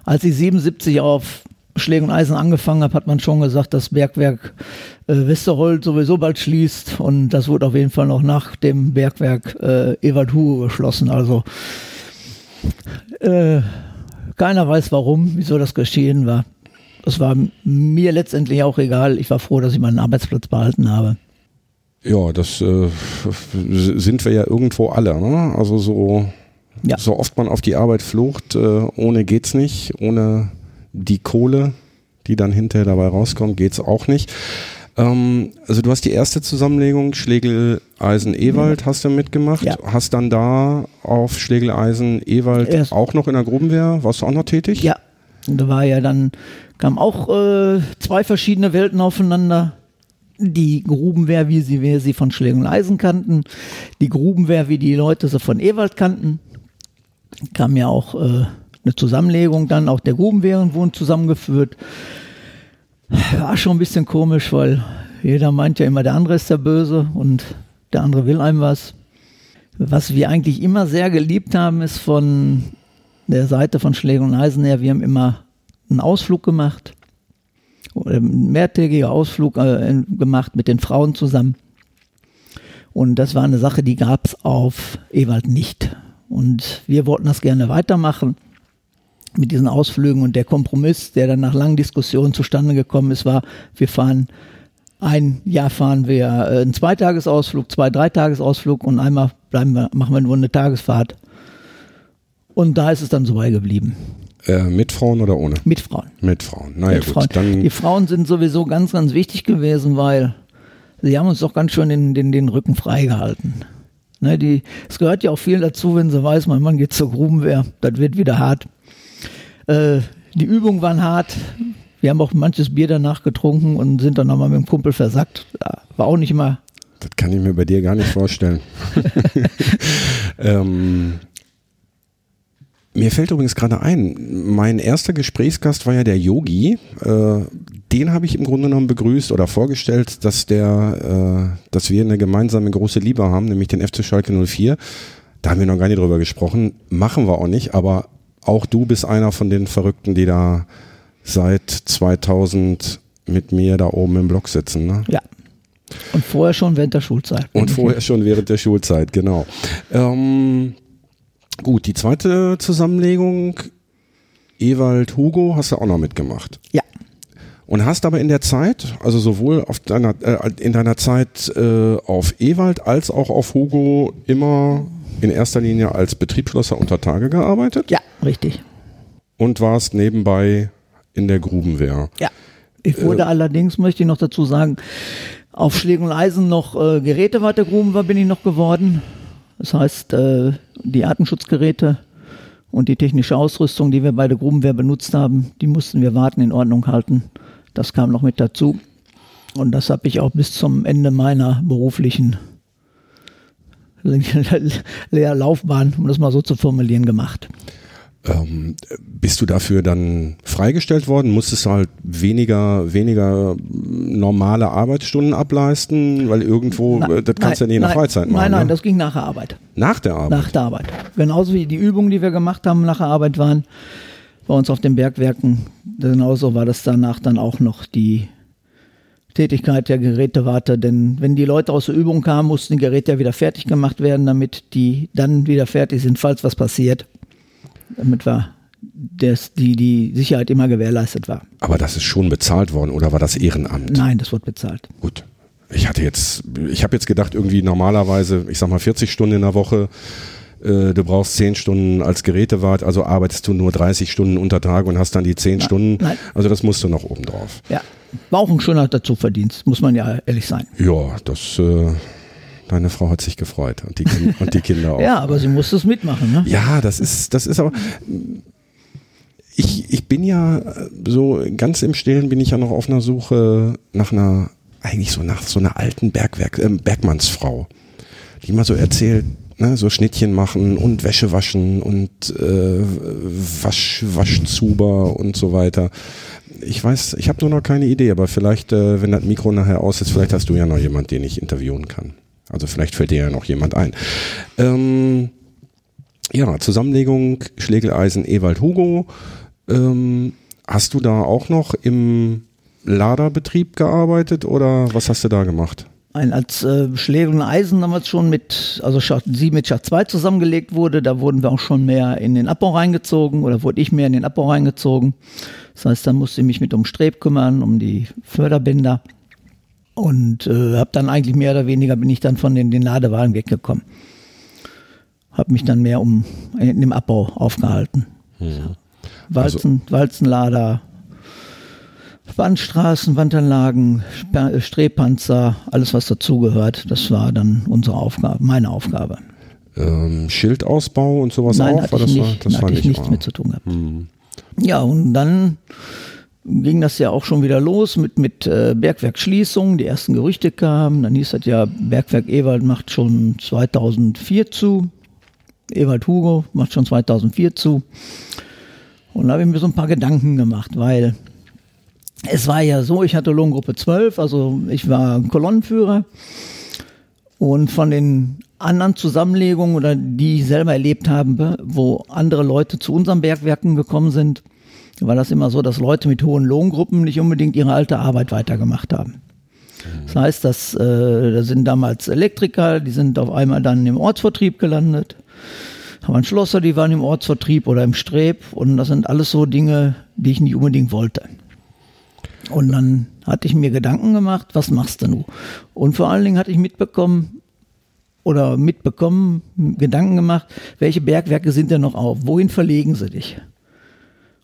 Als ich 77 auf Schläge und Eisen angefangen habe, hat man schon gesagt, das Bergwerk äh, Westerhold sowieso bald schließt und das wurde auf jeden Fall noch nach dem Bergwerk äh, Ewald Hugo geschlossen. Also äh, keiner weiß warum, wieso das geschehen war. Es war mir letztendlich auch egal. Ich war froh, dass ich meinen Arbeitsplatz behalten habe. Ja, das äh, sind wir ja irgendwo alle. Ne? Also so, ja. so oft man auf die Arbeit flucht, äh, ohne geht's nicht, ohne die Kohle, die dann hinterher dabei rauskommt, geht's auch nicht. Ähm, also du hast die erste Zusammenlegung Schlegel Eisen Ewald hast du mitgemacht, ja. hast dann da auf Schlegel Eisen Ewald Erst. auch noch in der Grubenwehr, warst du auch noch tätig? Ja, und da war ja dann kamen auch äh, zwei verschiedene Welten aufeinander die Grubenwehr, wie sie, wie sie von Schlägen und Eisen kannten, die Grubenwehr, wie die Leute sie von Ewald kannten. Kam ja auch äh, eine Zusammenlegung dann, auch der Grubenwehren wurden zusammengeführt. War schon ein bisschen komisch, weil jeder meint ja immer, der andere ist der Böse und der andere will einem was. Was wir eigentlich immer sehr geliebt haben, ist von der Seite von Schlägen und Eisen her, wir haben immer einen Ausflug gemacht mehrtägiger Ausflug äh, gemacht mit den Frauen zusammen. Und das war eine Sache, die gab es auf Ewald nicht. Und wir wollten das gerne weitermachen mit diesen Ausflügen. Und der Kompromiss, der dann nach langen Diskussionen zustande gekommen ist, war, wir fahren ein Jahr fahren wir äh, einen Zweitagesausflug, zwei, Dreitagesausflug und einmal bleiben wir, machen wir nur eine Tagesfahrt. Und da ist es dann so beigeblieben. Äh, mit Frauen oder ohne? Mit Frauen. Mit Frauen. Naja, mit gut. Frauen. Dann die Frauen sind sowieso ganz, ganz wichtig gewesen, weil sie haben uns doch ganz schön den, den, den Rücken freigehalten. Ne, die, es gehört ja auch viel dazu, wenn sie weiß, mein Mann geht zur Grubenwehr, das wird wieder hart. Äh, die Übungen waren hart. Wir haben auch manches Bier danach getrunken und sind dann nochmal mit dem Kumpel versackt. War auch nicht immer. Das kann ich mir bei dir gar nicht vorstellen. <laughs> <laughs> ähm, mir fällt übrigens gerade ein, mein erster Gesprächsgast war ja der Yogi. Äh, den habe ich im Grunde genommen begrüßt oder vorgestellt, dass der, äh, dass wir eine gemeinsame große Liebe haben, nämlich den FC Schalke 04. Da haben wir noch gar nicht drüber gesprochen. Machen wir auch nicht, aber auch du bist einer von den Verrückten, die da seit 2000 mit mir da oben im Block sitzen. Ne? Ja. Und vorher schon während der Schulzeit. Und vorher schon während der Schulzeit, genau. Ähm, gut, die zweite Zusammenlegung, Ewald Hugo, hast du auch noch mitgemacht. Ja. Und hast aber in der Zeit, also sowohl auf deiner, äh, in deiner Zeit äh, auf Ewald als auch auf Hugo immer in erster Linie als Betriebsschlosser unter Tage gearbeitet? Ja, richtig. Und warst nebenbei in der Grubenwehr? Ja. Ich wurde äh, allerdings, möchte ich noch dazu sagen, auf Schlägen und Eisen noch äh, Gerätewart der Grubenwehr bin ich noch geworden. Das heißt, äh, die Artenschutzgeräte und die technische Ausrüstung, die wir bei der Grubenwehr benutzt haben, die mussten wir warten in Ordnung halten. Das kam noch mit dazu. Und das habe ich auch bis zum Ende meiner beruflichen <laughs> Laufbahn, um das mal so zu formulieren, gemacht. Ähm, bist du dafür dann freigestellt worden? Musstest du halt weniger, weniger normale Arbeitsstunden ableisten? Weil irgendwo, Na, das kannst du ja nicht in der Freizeit machen. Nein, nein, ne? das ging nach der Arbeit. Nach der Arbeit? Nach der Arbeit. Genauso wie die Übungen, die wir gemacht haben, nach der Arbeit waren, bei uns auf den Bergwerken. Genauso war das danach dann auch noch die Tätigkeit der Gerätewarte, denn wenn die Leute aus der Übung kamen, mussten die Geräte ja wieder fertig gemacht werden, damit die dann wieder fertig sind, falls was passiert damit wir dass die, die Sicherheit immer gewährleistet war. Aber das ist schon bezahlt worden oder war das Ehrenamt? Nein, das wird bezahlt. Gut. Ich hatte jetzt, ich habe jetzt gedacht, irgendwie normalerweise, ich sag mal 40 Stunden in der Woche, äh, du brauchst 10 Stunden als Gerätewart, also arbeitest du nur 30 Stunden unter Tag und hast dann die 10 nein, Stunden. Nein. Also das musst du noch oben drauf. Ja, war auch ein schöner Dazuverdienst, muss man ja ehrlich sein. Ja, das äh, Deine Frau hat sich gefreut und die, <laughs> und die Kinder auch. ja, aber sie musste es mitmachen, ne? Ja, das ist, das ist aber. Ich, ich bin ja so ganz im Stillen bin ich ja noch auf einer Suche nach einer, eigentlich so nach so einer alten Bergwerk, äh, Bergmannsfrau, die mal so erzählt, ne, so Schnittchen machen und Wäsche waschen und äh, Wasch, Waschzuber und so weiter. Ich weiß, ich habe nur noch keine Idee, aber vielleicht, äh, wenn das Mikro nachher aus ist, vielleicht hast du ja noch jemand, den ich interviewen kann. Also vielleicht fällt dir ja noch jemand ein. Ähm, ja, Zusammenlegung Schlegeleisen Ewald Hugo. Ähm, hast du da auch noch im Laderbetrieb gearbeitet oder was hast du da gemacht? Ein, als äh, Schlägel und Eisen damals schon mit, also Schacht 7 mit Schacht 2 zusammengelegt wurde, da wurden wir auch schon mehr in den Abbau reingezogen oder wurde ich mehr in den Abbau reingezogen. Das heißt, da musste ich mich mit um Streb kümmern, um die Förderbänder. Und äh, habe dann eigentlich mehr oder weniger bin ich dann von den, den Ladewagen weggekommen. Habe mich dann mehr um in dem Abbau aufgehalten. Mhm. Walzen, also, Walzenlader, Wandstraßen, Wandanlagen, Strebpanzer, alles was dazugehört. Das war dann unsere Aufgabe, meine Aufgabe. Ähm, Schildausbau und sowas Nein, auch? Hatte ich, nicht, war, das hatte ich nichts mit zu tun gehabt. Mhm. Ja, und dann ging das ja auch schon wieder los mit, mit äh, Bergwerksschließung. Die ersten Gerüchte kamen. Dann hieß das ja, Bergwerk Ewald macht schon 2004 zu. Ewald Hugo macht schon 2004 zu. Und da habe ich mir so ein paar Gedanken gemacht, weil es war ja so, ich hatte Lohngruppe 12, also ich war Kolonnenführer. Und von den anderen Zusammenlegungen oder die ich selber erlebt habe, wo andere Leute zu unseren Bergwerken gekommen sind, war das immer so, dass Leute mit hohen Lohngruppen nicht unbedingt ihre alte Arbeit weitergemacht haben. Das heißt, dass, äh, da sind damals Elektriker, die sind auf einmal dann im Ortsvertrieb gelandet. Da waren Schlosser, die waren im Ortsvertrieb oder im Streb. Und das sind alles so Dinge, die ich nicht unbedingt wollte. Und dann hatte ich mir Gedanken gemacht, was machst du nun? Und vor allen Dingen hatte ich mitbekommen, oder mitbekommen, Gedanken gemacht, welche Bergwerke sind denn noch auf? Wohin verlegen sie dich?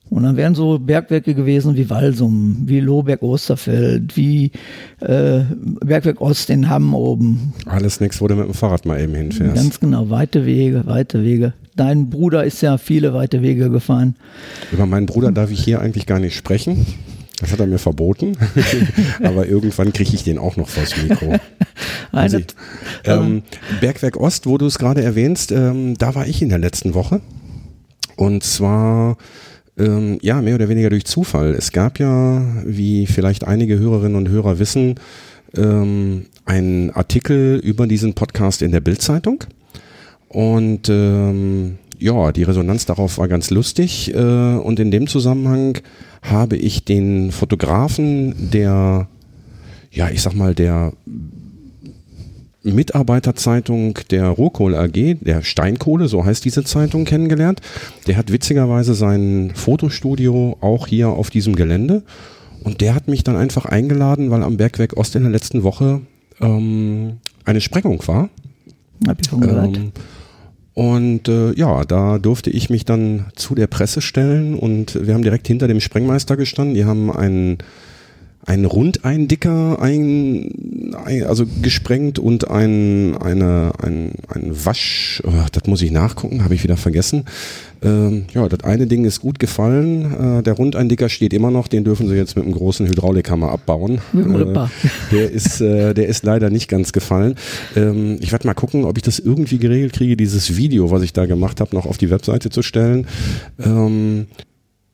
Und dann wären so Bergwerke gewesen wie Walsum, wie Lohberg-Osterfeld, wie äh, Bergwerk Ost in Hamm oben. Alles nichts, wo du mit dem Fahrrad mal eben hinfährst. Ganz genau, weite Wege, weite Wege. Dein Bruder ist ja viele weite Wege gefahren. Über meinen Bruder darf ich hier eigentlich gar nicht sprechen. Das hat er mir verboten. <laughs> Aber irgendwann kriege ich den auch noch vors Mikro. <laughs> Also, ähm, Bergwerk Ost, wo du es gerade erwähnst, ähm, da war ich in der letzten Woche. Und zwar ähm, ja, mehr oder weniger durch Zufall. Es gab ja, wie vielleicht einige Hörerinnen und Hörer wissen, ähm, einen Artikel über diesen Podcast in der Bildzeitung. Und ähm, ja, die Resonanz darauf war ganz lustig. Äh, und in dem Zusammenhang habe ich den Fotografen der, ja, ich sag mal, der Mitarbeiterzeitung der Rohkohl AG, der Steinkohle, so heißt diese Zeitung, kennengelernt. Der hat witzigerweise sein Fotostudio auch hier auf diesem Gelände. Und der hat mich dann einfach eingeladen, weil am Bergwerk Ost in der letzten Woche ähm, eine Sprengung war. Hab ich schon gehört. Ähm, und äh, ja, da durfte ich mich dann zu der Presse stellen und wir haben direkt hinter dem Sprengmeister gestanden. Die haben einen ein Rundeindicker ein, ein, also gesprengt und ein, eine, ein, ein Wasch, oh, das muss ich nachgucken, habe ich wieder vergessen. Ähm, ja, das eine Ding ist gut gefallen. Äh, der Rundeindicker steht immer noch, den dürfen sie jetzt mit einem großen Hydraulikhammer abbauen. Äh, der, ist, äh, der ist leider nicht ganz gefallen. Ähm, ich werde mal gucken, ob ich das irgendwie geregelt kriege, dieses Video, was ich da gemacht habe, noch auf die Webseite zu stellen. Ähm,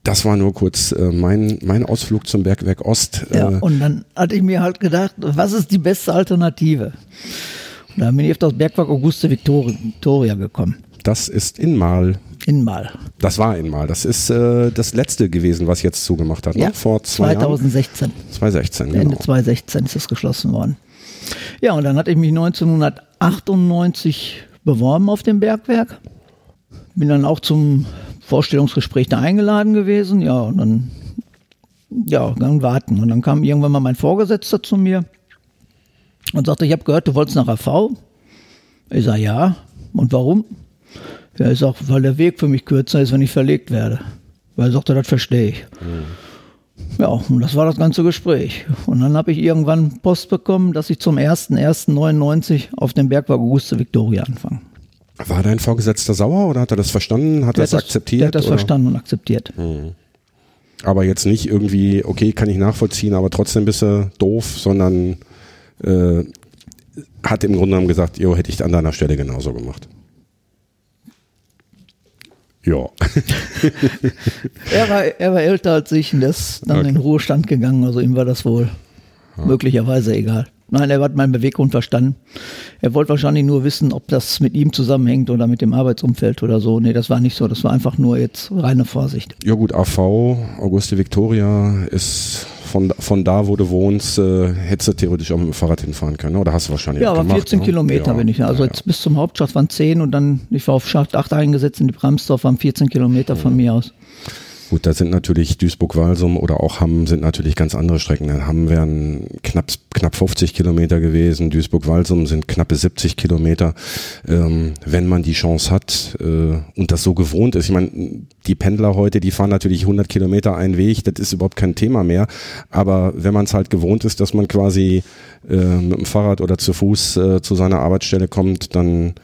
das war nur kurz äh, mein, mein Ausflug zum Bergwerk Ost. Äh, ja, und dann hatte ich mir halt gedacht, was ist die beste Alternative? Und dann bin ich auf das Bergwerk Auguste Victoria gekommen. Das ist in Mal. In Mal. Das war in Mal. Das ist äh, das letzte gewesen, was jetzt zugemacht hat. Ne? Ja, Vor zwei 2016. Jahren. 2016, genau. Ende 2016 ist es geschlossen worden. Ja, und dann hatte ich mich 1998 beworben auf dem Bergwerk. Bin dann auch zum Vorstellungsgespräch da eingeladen gewesen, ja, und dann, ja, dann warten. Und dann kam irgendwann mal mein Vorgesetzter zu mir und sagte, ich habe gehört, du wolltest nach AV. Ich sage, ja. Und warum? Ja, ich sage, weil der Weg für mich kürzer ist, wenn ich verlegt werde. Weil er sagte, das verstehe ich. Mhm. Ja, und das war das ganze Gespräch. Und dann habe ich irgendwann Post bekommen, dass ich zum 01.01.99 auf dem Bergwerk Auguste Victoria anfange. War dein Vorgesetzter sauer oder hat er das verstanden? Hat er das akzeptiert? Der hat das oder? verstanden und akzeptiert. Hm. Aber jetzt nicht irgendwie, okay, kann ich nachvollziehen, aber trotzdem bist du doof, sondern äh, hat im Grunde genommen gesagt, jo, hätte ich an deiner Stelle genauso gemacht. Ja. <laughs> er, war, er war älter als ich und ist dann okay. in den Ruhestand gegangen, also ihm war das wohl ja. möglicherweise egal. Nein, er hat meinen Beweggrund verstanden. Er wollte wahrscheinlich nur wissen, ob das mit ihm zusammenhängt oder mit dem Arbeitsumfeld oder so. Nee, das war nicht so. Das war einfach nur jetzt reine Vorsicht. Ja gut, AV, Auguste Victoria ist von, von da, wo du wohnst, äh, hättest du theoretisch auch mit dem Fahrrad hinfahren können. Oder hast du wahrscheinlich Ja, aber gemacht, 14 ne? Kilometer ja, bin ich. Also ja, jetzt bis zum Hauptschacht waren 10 und dann, ich war auf Schacht 8 eingesetzt in die Bremsdorf, waren 14 Kilometer von mir aus. Gut, da sind natürlich Duisburg-Walsum oder auch Hamm sind natürlich ganz andere Strecken. Hamm wären knapp, knapp 50 Kilometer gewesen, Duisburg-Walsum sind knappe 70 Kilometer. Ähm, wenn man die Chance hat äh, und das so gewohnt ist, ich meine, die Pendler heute, die fahren natürlich 100 Kilometer einen Weg, das ist überhaupt kein Thema mehr. Aber wenn man es halt gewohnt ist, dass man quasi äh, mit dem Fahrrad oder zu Fuß äh, zu seiner Arbeitsstelle kommt, dann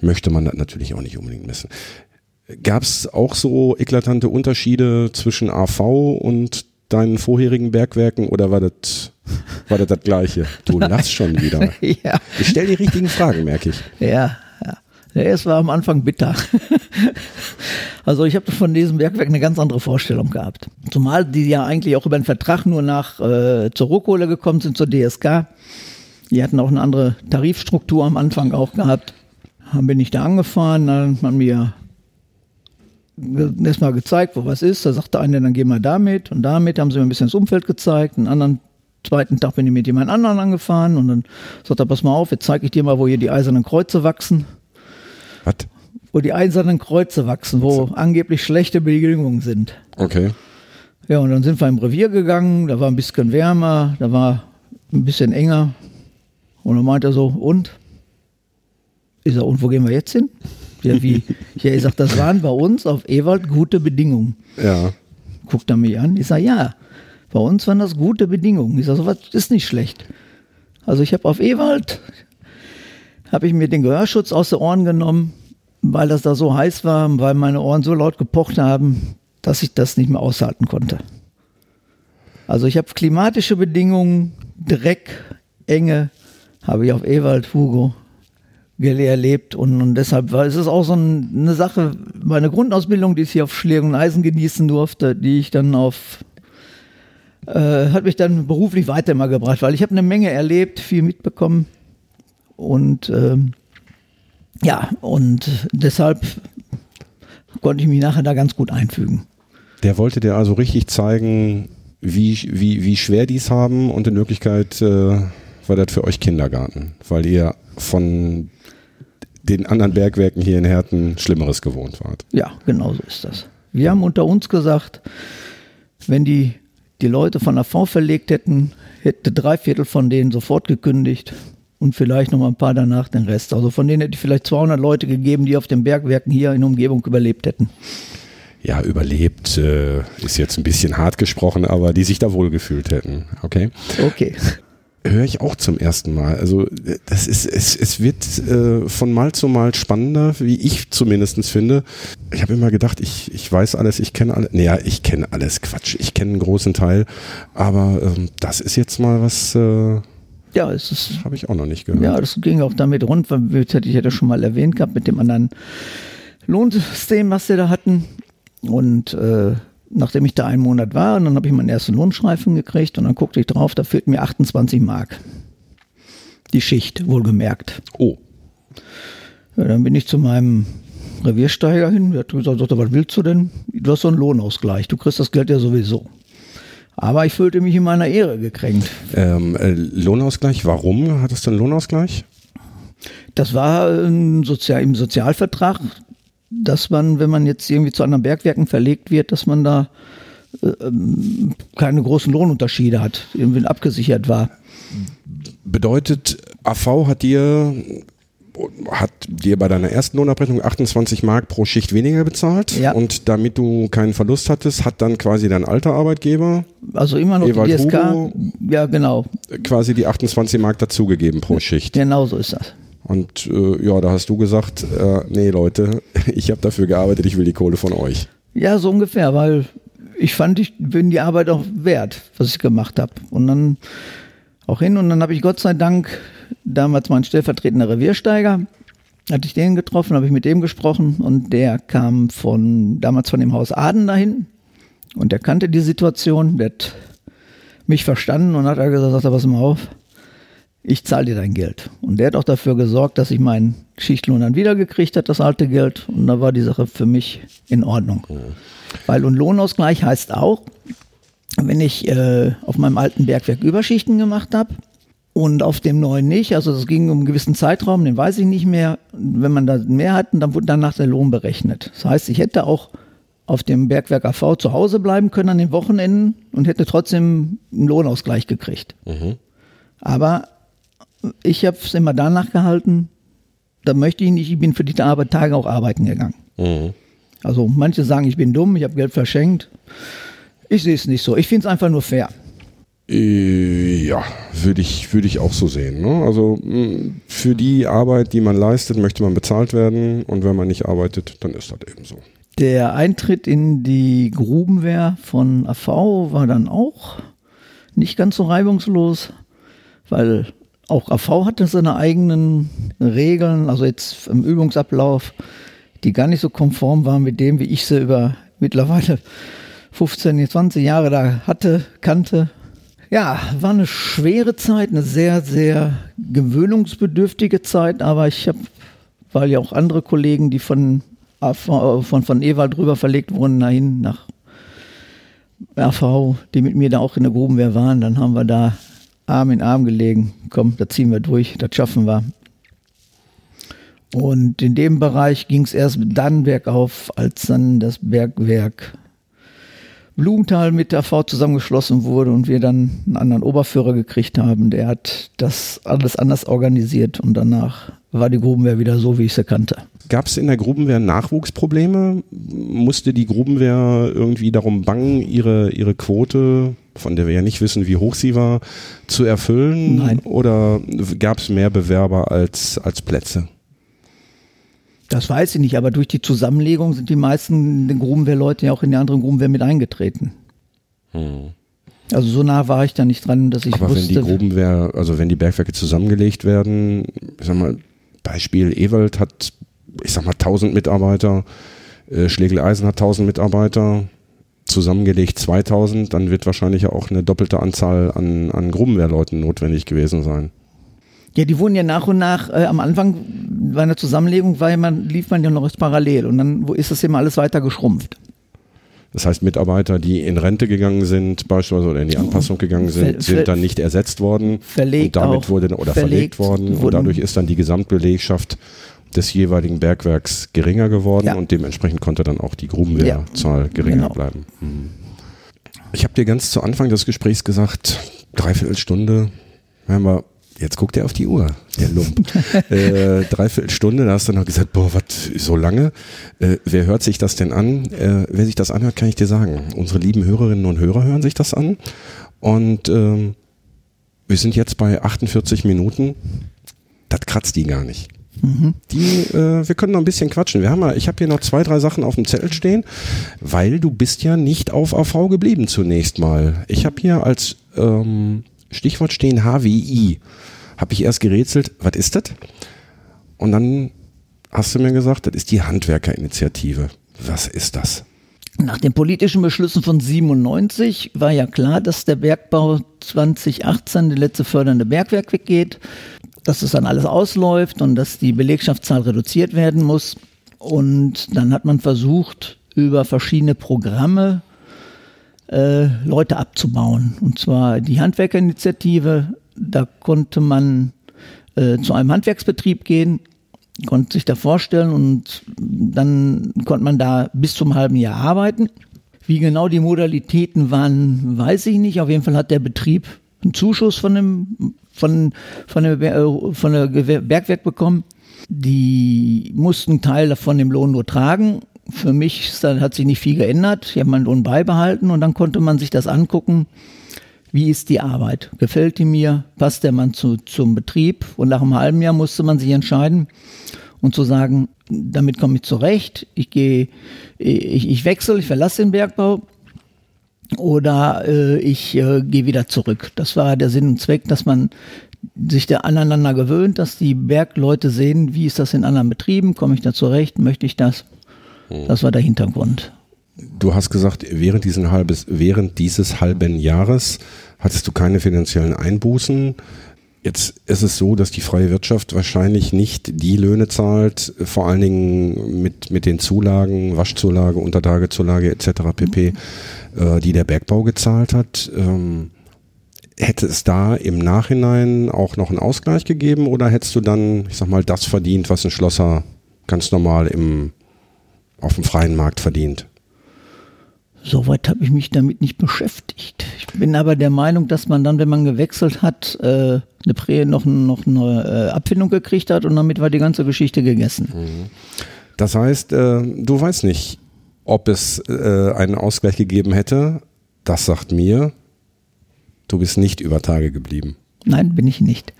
möchte man das natürlich auch nicht unbedingt missen. Gab es auch so eklatante Unterschiede zwischen AV und deinen vorherigen Bergwerken oder war das war das, das gleiche? Du <laughs> lachst schon wieder. ja. Ich stelle die richtigen Fragen, merke ich. Ja, ja. Es war am Anfang bitter. <laughs> also ich habe von diesem Bergwerk eine ganz andere Vorstellung gehabt. Zumal die ja eigentlich auch über den Vertrag nur nach äh, zur Rohkohle gekommen sind, zur DSK. Die hatten auch eine andere Tarifstruktur am Anfang auch gehabt. Dann bin ich da angefahren, dann hat man mir erstmal gezeigt, wo was ist. Da sagte einer, dann gehen wir damit und damit. Haben sie mir ein bisschen das Umfeld gezeigt. Einen anderen zweiten Tag bin ich mit jemand anderen angefahren und dann sagt er, pass mal auf, jetzt zeige ich dir mal, wo hier die eisernen Kreuze wachsen. Was? Wo die eisernen Kreuze wachsen, wo so. angeblich schlechte Bedingungen sind. Okay. Ja, und dann sind wir im Revier gegangen, da war ein bisschen wärmer, da war ein bisschen enger. Und dann meint er so, und? Ich sag, und wo gehen wir jetzt hin? Ja, wie? Ja, ich sag, das waren bei uns auf Ewald gute Bedingungen. Ja. Guckt er mich an. Ich sage, ja, bei uns waren das gute Bedingungen. Ich sage, sowas ist nicht schlecht. Also ich habe auf Ewald, habe ich mir den Gehörschutz aus den Ohren genommen, weil das da so heiß war, weil meine Ohren so laut gepocht haben, dass ich das nicht mehr aushalten konnte. Also ich habe klimatische Bedingungen, Dreck, Enge, habe ich auf Ewald, Hugo erlebt und, und deshalb war es ist auch so ein, eine Sache, meine Grundausbildung, die ich hier auf Schlägen und Eisen genießen durfte, die ich dann auf äh, hat mich dann beruflich weiter immer gebracht, weil ich habe eine Menge erlebt, viel mitbekommen und ähm, ja, und deshalb konnte ich mich nachher da ganz gut einfügen. Der wollte dir also richtig zeigen, wie, wie, wie schwer die es haben und in Wirklichkeit äh, war das für euch Kindergarten, weil ihr von den anderen Bergwerken hier in Herten Schlimmeres gewohnt wart. Ja, genau so ist das. Wir haben unter uns gesagt, wenn die die Leute von der V verlegt hätten, hätte drei Viertel von denen sofort gekündigt und vielleicht noch mal ein paar danach den Rest. Also von denen hätte ich vielleicht 200 Leute gegeben, die auf den Bergwerken hier in der Umgebung überlebt hätten. Ja, überlebt äh, ist jetzt ein bisschen hart gesprochen, aber die sich da wohlgefühlt hätten. Okay. Okay. Höre ich auch zum ersten Mal. Also das ist, es, es wird äh, von Mal zu Mal spannender, wie ich zumindest finde. Ich habe immer gedacht, ich, ich weiß alles, ich kenne alles. Naja, ich kenne alles, Quatsch. Ich kenne einen großen Teil. Aber ähm, das ist jetzt mal was, äh, Ja, es ist habe ich auch noch nicht gehört. Ja, das ging auch damit rund, weil ich hätte ich ja das schon mal erwähnt gehabt mit dem anderen Lohnsystem, was wir da hatten. Und äh, nachdem ich da einen Monat war, und dann habe ich meinen ersten Lohnschreifen gekriegt und dann guckte ich drauf, da fehlten mir 28 Mark. Die Schicht, wohlgemerkt. Oh, Ja, dann bin ich zu meinem Reviersteiger hin. Der hat gesagt, sagt was willst du denn? Du hast so einen Lohnausgleich. Du kriegst das Geld ja sowieso. Aber ich fühlte mich in meiner Ehre gekränkt. ähm, äh, Lohnausgleich, warum hattest du einen Lohnausgleich? Das war ein Sozial im Sozialvertrag, dass man, wenn man jetzt irgendwie zu anderen Bergwerken verlegt wird, dass man da äh, ähm, keine großen Lohnunterschiede hat, irgendwie abgesichert war. Bedeutet, AV hat dir hat dir bei deiner ersten Lohnabrechnung 28 Mark pro Schicht weniger bezahlt Ja. und damit du keinen Verlust hattest, hat dann quasi dein alter Arbeitgeber Also immer noch Ewald die DSK. Hugo. Ja, genau. quasi die 28 Mark dazugegeben pro Schicht. Genau so ist das. Und äh, ja, da hast du gesagt, äh, nee Leute, <laughs> ich habe dafür gearbeitet, ich will die Kohle von euch. Ja, so ungefähr, weil ich fand, ich bin die Arbeit auch wert, was ich gemacht habe. Und dann auch hin und dann habe ich Gott sei Dank damals mein stellvertretender Reviersteiger, hatte ich den getroffen, habe ich mit dem gesprochen und der kam von damals von dem Haus Aden dahin und der kannte die Situation, der hat mich verstanden und hat er gesagt, sagt pass mal auf, ich zahle dir dein Geld. Und der hat auch dafür gesorgt, dass ich meinen Schichtlohn dann wiedergekriegt hat, das alte Geld. Und da war die Sache für mich in Ordnung. Weil und Lohnausgleich heißt auch, wenn ich äh, auf meinem alten Bergwerk Überschichten gemacht habe und auf dem neuen nicht, also das ging um einen gewissen Zeitraum, den weiß ich nicht mehr. Wenn man da mehr hatten, dann wurde danach der Lohn berechnet. Das heißt, ich hätte auch auf dem Bergwerk AV zu Hause bleiben können an den Wochenenden und hätte trotzdem einen Lohnausgleich gekriegt. Aber ich habe es immer danach gehalten, da möchte ich nicht, ich bin für die Arbeit Tage auch arbeiten gegangen. Also manche sagen, ich bin dumm, ich habe Geld verschenkt. Ich sehe es nicht so. Ich finde es einfach nur fair. Äh, ja, würde ich, würde ich auch so sehen. Ne? Also mh, für die Arbeit, die man leistet, möchte man bezahlt werden und wenn man nicht arbeitet, dann ist das eben so. Der Eintritt in die Grubenwehr von AV war dann auch nicht ganz so reibungslos, weil auch AV hatte seine eigenen Regeln, also jetzt im Übungsablauf, die gar nicht so konform waren mit dem, wie ich sie über mittlerweile 15, 20 Jahre da hatte, kannte. Ja, war eine schwere Zeit, eine sehr, sehr gewöhnungsbedürftige Zeit, aber ich habe, weil ja auch andere Kollegen, die von, AV von, von Ewald drüber verlegt wurden, dahin nach RV, die mit mir da auch in der Grubenwehr waren, dann haben wir da Arm in Arm gelegen. Komm, da ziehen wir durch, das schaffen wir. Und in dem Bereich ging es erst dann bergauf, als dann das Bergwerk Blumenthal mit der V zusammengeschlossen wurde und wir dann einen anderen Oberführer gekriegt haben. Der hat das alles anders organisiert und danach war die Grubenwehr wieder so, wie ich sie kannte. Gab es in der Grubenwehr Nachwuchsprobleme? Musste die Grubenwehr irgendwie darum bangen, ihre, ihre Quote, von der wir ja nicht wissen, wie hoch sie war, zu erfüllen? Nein. Oder gab es mehr Bewerber als, als Plätze? Das weiß ich nicht, aber durch die Zusammenlegung sind die meisten Grubenwehrleute ja auch in die anderen Grubenwehr mit eingetreten. Hm. Also so nah war ich da nicht dran, dass ich aber wusste. wenn die Grubenwehr, also wenn die Bergwerke zusammengelegt werden, ich sag mal, Beispiel Ewald hat, ich sag mal, 1000 Mitarbeiter, äh, Schlegel-Eisen hat 1000 Mitarbeiter, zusammengelegt 2000, dann wird wahrscheinlich auch eine doppelte Anzahl an, an Grubenwehrleuten notwendig gewesen sein. Ja, die wurden ja nach und nach, äh, am Anfang bei einer Zusammenlegung war man, lief man ja noch parallel und dann wo ist das immer alles weiter geschrumpft. Das heißt, Mitarbeiter, die in Rente gegangen sind, beispielsweise oder in die Anpassung gegangen sind, sind dann nicht ersetzt worden. Verlegt und damit auch, wurde oder verlegt, verlegt worden. Und dadurch ist dann die Gesamtbelegschaft des jeweiligen Bergwerks geringer geworden ja. und dementsprechend konnte dann auch die Grubenwehrzahl ja. geringer genau. bleiben. Mhm. Ich habe dir ganz zu Anfang des Gesprächs gesagt, dreiviertel Stunde, wenn wir Jetzt guckt er auf die Uhr, der Lump. <laughs> äh, dreiviertel Stunde, da hast du noch gesagt, boah, was, so lange? Äh, wer hört sich das denn an? Äh, wer sich das anhört, kann ich dir sagen. Unsere lieben Hörerinnen und Hörer hören sich das an. Und ähm, wir sind jetzt bei 48 Minuten. Das kratzt die gar nicht. Mhm. Die, äh, wir können noch ein bisschen quatschen. Wir haben mal, ich habe hier noch zwei, drei Sachen auf dem Zettel stehen, weil du bist ja nicht auf AV geblieben zunächst mal. Ich habe hier als ähm, Stichwort stehen HWI. Habe ich erst gerätselt, was ist das? Und dann hast du mir gesagt, das ist die Handwerkerinitiative. Was ist das? Nach den politischen Beschlüssen von 97 war ja klar, dass der Bergbau 2018 der letzte fördernde Bergwerk weggeht, dass es dann alles ausläuft und dass die Belegschaftszahl reduziert werden muss. Und dann hat man versucht, über verschiedene Programme äh, Leute abzubauen. Und zwar die Handwerkerinitiative, da konnte man äh, zu einem Handwerksbetrieb gehen, konnte sich da vorstellen und dann konnte man da bis zum halben Jahr arbeiten. Wie genau die Modalitäten waren, weiß ich nicht. Auf jeden Fall hat der Betrieb einen Zuschuss von dem, von, von dem, äh, von der Bergwerk bekommen. Die mussten Teil von dem Lohn nur tragen für mich hat sich nicht viel geändert. Ich habe meinen Lohn beibehalten und dann konnte man sich das angucken. Wie ist die Arbeit? Gefällt die mir? Passt der Mann zu, zum Betrieb? Und nach einem halben Jahr musste man sich entscheiden und zu sagen, damit komme ich zurecht. Ich gehe, ich, ich wechsle, ich verlasse den Bergbau oder äh, ich äh, gehe wieder zurück. Das war der Sinn und Zweck, dass man sich da aneinander gewöhnt, dass die Bergleute sehen, wie ist das in anderen Betrieben, komme ich da zurecht, möchte ich das. Das war der Hintergrund. Du hast gesagt, während, diesen halbes, während dieses halben Jahres hattest du keine finanziellen Einbußen. Jetzt ist es so, dass die freie Wirtschaft wahrscheinlich nicht die Löhne zahlt, vor allen Dingen mit, mit den Zulagen, Waschzulage, Untertagezulage etc. pp., äh, die der Bergbau gezahlt hat. Ähm, hätte es da im Nachhinein auch noch einen Ausgleich gegeben oder hättest du dann, ich sag mal, das verdient, was ein Schlosser ganz normal im auf dem freien Markt verdient. Soweit habe ich mich damit nicht beschäftigt. Ich bin aber der Meinung, dass man dann, wenn man gewechselt hat, äh, eine Prä noch, noch eine äh, Abfindung gekriegt hat und damit war die ganze Geschichte gegessen. Mhm. Das heißt, äh, du weißt nicht, ob es einen Ausgleich gegeben hätte. Das sagt mir, du bist nicht über Tage geblieben. Nein, bin ich nicht.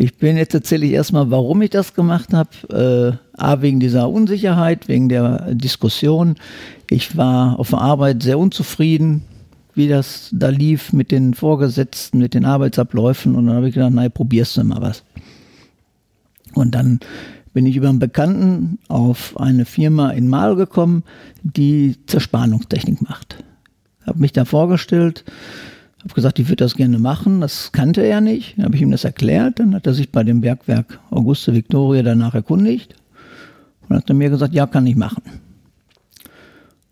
Ich bin jetzt erzähle ich erstmal, warum ich das gemacht habe. Äh, A, wegen dieser Unsicherheit, wegen der Diskussion. Ich war auf der Arbeit sehr unzufrieden, wie das da lief mit den Vorgesetzten, mit den Arbeitsabläufen. Und dann habe ich gedacht, nein, probierst du mal was. Und dann bin ich über einen Bekannten auf eine Firma in Mal gekommen, die Zerspannungstechnik macht. Habe mich da vorgestellt, habe gesagt, ich würde das gerne machen. Das kannte er nicht. Dann habe ich ihm das erklärt. Dann hat er sich bei dem Bergwerk Auguste Victoria danach erkundigt und hat er mir gesagt, ja, kann ich machen.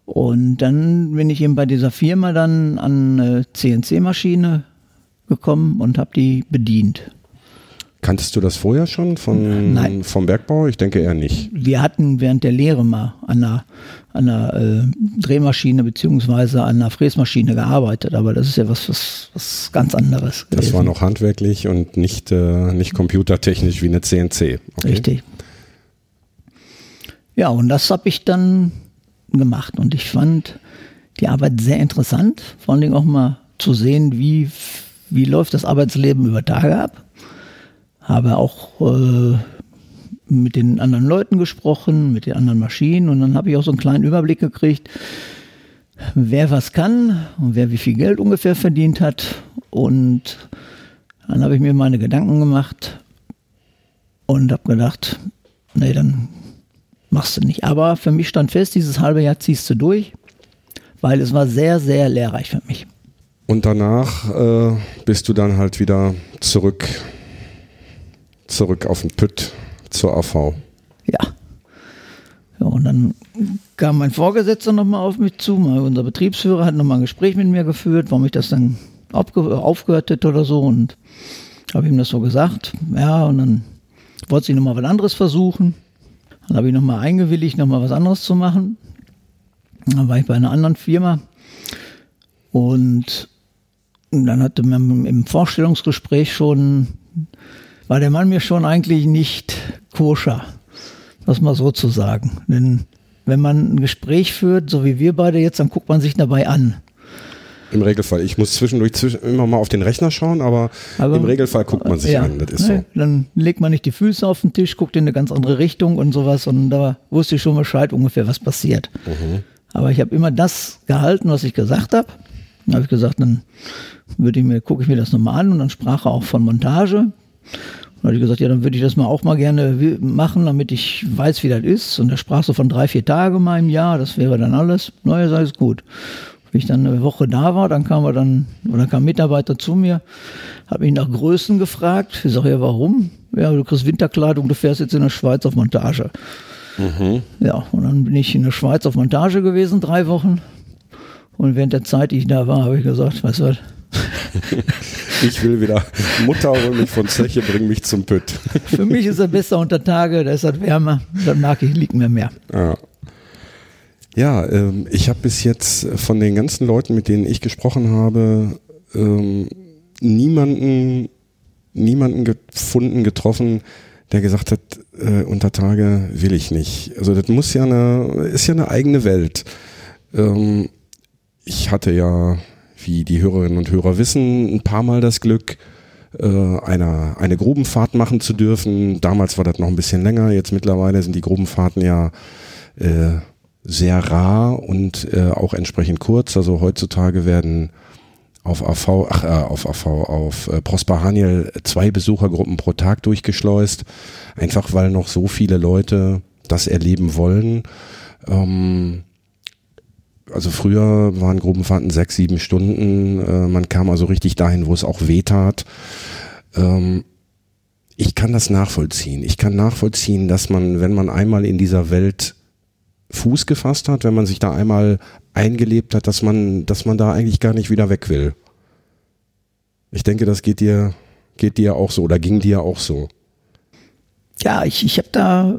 Und dann bin ich eben bei dieser Firma dann an eine CNC-Maschine gekommen und habe die bedient. Kanntest du das vorher schon von, Nein. vom Bergbau? Ich denke eher nicht. Wir hatten während der Lehre mal an einer, an einer äh, Drehmaschine beziehungsweise an einer Fräsmaschine gearbeitet, aber das ist ja was, was, was ganz anderes. Das gewesen. war noch handwerklich und nicht, äh, nicht computertechnisch wie eine CNC. Okay. Richtig. Ja, und das habe ich dann gemacht und ich fand die Arbeit sehr interessant, vor allen Dingen auch mal zu sehen, wie, wie läuft das Arbeitsleben über Tage ab. Habe auch äh, mit den anderen Leuten gesprochen, mit den anderen Maschinen und dann habe ich auch so einen kleinen Überblick gekriegt, wer was kann und wer wie viel Geld ungefähr verdient hat. Und dann habe ich mir meine Gedanken gemacht und habe gedacht, nee, dann machst du nicht. Aber für mich stand fest, dieses halbe Jahr ziehst du durch, weil es war sehr, sehr lehrreich für mich. Und danach äh, bist du dann halt wieder zurück, zurück auf den Pütt zur AV. Ja. ja und dann kam mein Vorgesetzter nochmal auf mich zu. Mal unser Betriebsführer hat nochmal ein Gespräch mit mir geführt, warum ich das dann aufge aufgehört hätte oder so. Und habe ihm das so gesagt. Ja, und dann wollte ich nochmal was anderes versuchen. Dann habe ich nochmal eingewilligt, nochmal was anderes zu machen. Dann war ich bei einer anderen Firma. Und dann hatte man im Vorstellungsgespräch schon, war der Mann mir schon eigentlich nicht koscher, das mal so zu sagen. Denn wenn man ein Gespräch führt, so wie wir beide jetzt, dann guckt man sich dabei an. Im Regelfall. Ich muss zwischendurch zwischen, immer mal auf den Rechner schauen, aber, Aber- im Regelfall guckt man sich Ja, an. Das ist ne, so. Dann legt man nicht die Füße auf den Tisch, guckt in eine ganz andere Richtung und sowas. Und da wusste ich schon Bescheid ungefähr, was passiert. Mhm. Aber ich habe immer das gehalten, was ich gesagt habe. Dann habe ich gesagt, dann würde ich mir, gucke ich mir das nochmal an und dann sprach er auch von Montage. Und dann habe ich gesagt, ja, dann würde ich das mal auch mal gerne machen, damit ich weiß, wie das ist. Und er sprach so von drei, vier Tagen mal im Jahr, das wäre dann alles. Naja, sei es gut. Ich dann eine Woche da war, dann kam er dann, oder kam ein Mitarbeiter zu mir, hat mich nach Größen gefragt. Ich sage, ja, warum? Ja, du kriegst Winterkleidung, du fährst jetzt in der Schweiz auf Montage. Ja, und dann bin ich in der Schweiz auf Montage gewesen, drei Wochen. Und während der Zeit, die ich da war, habe ich gesagt, weißt du was, <laughs> Ich will wieder Mutter hol mich von Zeche, bring mich zum Pütt. für mich ist er besser unter Tage, da ist das wärmer, dann mag ich, liegt mir mehr. Ja, ja ähm, ich habe bis jetzt von den ganzen Leuten, mit denen ich gesprochen habe, ähm, niemanden, niemanden gefunden, getroffen, der gesagt hat, äh, unter Tage will ich nicht. Also das muss ja eine, ist ja eine eigene Welt. Ähm, ich hatte ja, wie die Hörerinnen und Hörer wissen, ein paar Mal das Glück, äh, eine, eine Grubenfahrt machen zu dürfen. Damals war das noch ein bisschen länger, jetzt mittlerweile sind die Grubenfahrten ja äh, sehr rar und äh, auch entsprechend kurz. Also heutzutage werden auf AV, ach, äh, auf AV, auf äh, Prosper Haniel zwei Besuchergruppen pro Tag durchgeschleust. Einfach weil noch so viele Leute das erleben wollen. Ähm, also früher waren Gruppenfahrten sechs, sieben Stunden. Äh, man kam also richtig dahin, wo es auch weh tat. Ähm, ich kann das nachvollziehen. Ich kann nachvollziehen, dass man, wenn man einmal in dieser Welt Fuß gefasst hat, wenn man sich da einmal eingelebt hat, dass man, dass man da eigentlich gar nicht wieder weg will. Ich denke, das geht dir, geht dir auch so oder ging dir auch so. Ja, ich, ich habe da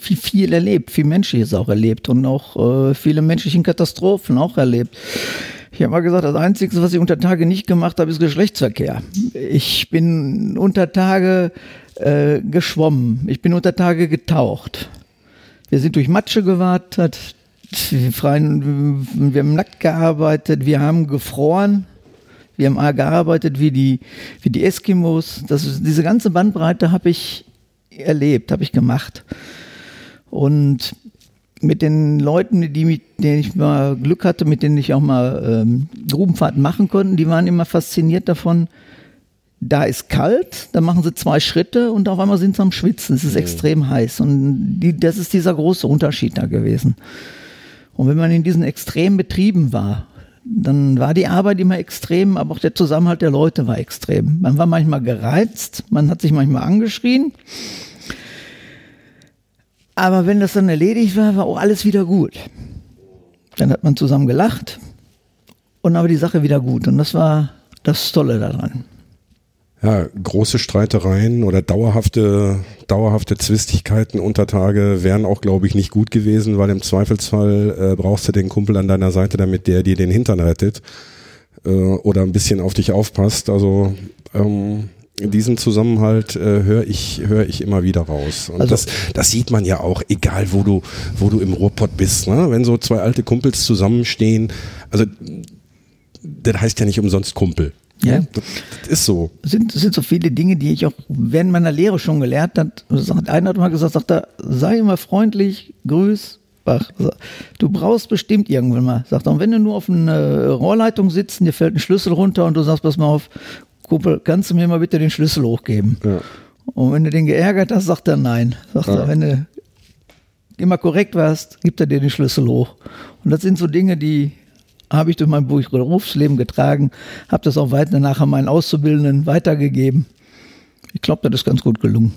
viel, viel erlebt, viel Menschliches auch erlebt und auch äh, viele menschlichen Katastrophen auch erlebt. Ich habe mal gesagt, das Einzige, was ich unter Tage nicht gemacht habe, ist Geschlechtsverkehr. Ich bin unter Tage äh, geschwommen, ich bin unter Tage getaucht. Wir sind durch Matsche gewartet, freien, wir haben nackt gearbeitet, wir haben gefroren, wir haben gearbeitet wie die, wie die Eskimos. Das diese ganze Bandbreite habe ich erlebt, habe ich gemacht. Und mit den Leuten, die mit denen ich mal Glück hatte, mit denen ich auch mal ähm, Grubenfahrten machen konnte, die waren immer fasziniert davon. Da ist kalt, dann machen sie zwei Schritte und auf einmal sind sie am Schwitzen. Es ist extrem heiß. Und die, das ist dieser große Unterschied da gewesen. Und wenn man in diesen extremen Betrieben war, dann war die Arbeit immer extrem, aber auch der Zusammenhalt der Leute war extrem. Man war manchmal gereizt, man hat sich manchmal angeschrien. Aber wenn das dann erledigt war, war auch alles wieder gut. Dann hat man zusammen gelacht und dann war die Sache wieder gut. Und das war das Tolle daran. Ja, große Streitereien oder dauerhafte, dauerhafte Zwistigkeiten unter Tage wären auch, glaube ich, nicht gut gewesen, weil im Zweifelsfall äh, brauchst du den Kumpel an deiner Seite, damit der dir den Hintern rettet äh, oder ein bisschen auf dich aufpasst. Also ähm, in diesem Zusammenhalt äh, höre ich höre ich immer wieder raus und Also- das das sieht man ja auch egal wo du wo du im Ruhrpott bist ne? wenn so zwei alte Kumpels zusammenstehen also das heißt ja nicht umsonst Kumpel Ja. das, das ist so sind, sind so viele Dinge, die ich auch während meiner Lehre schon gelernt habe. Sagt, einer hat mal gesagt, sagt er, sei immer freundlich, grüß. Bach. Du brauchst bestimmt irgendwann mal. Sagt er, und wenn du nur auf einer Rohrleitung sitzt, und dir fällt ein Schlüssel runter und du sagst, pass mal auf, Kumpel, kannst du mir mal bitte den Schlüssel hochgeben? Ja. Und wenn du den geärgert hast, sagt er nein. Sagt er, wenn du immer korrekt warst, gibt er dir den Schlüssel hoch. Und das sind so Dinge, die habe ich durch mein Berufsleben getragen, habe das auch weiter nachher meinen Auszubildenden weitergegeben. Ich glaube, das ist ganz gut gelungen.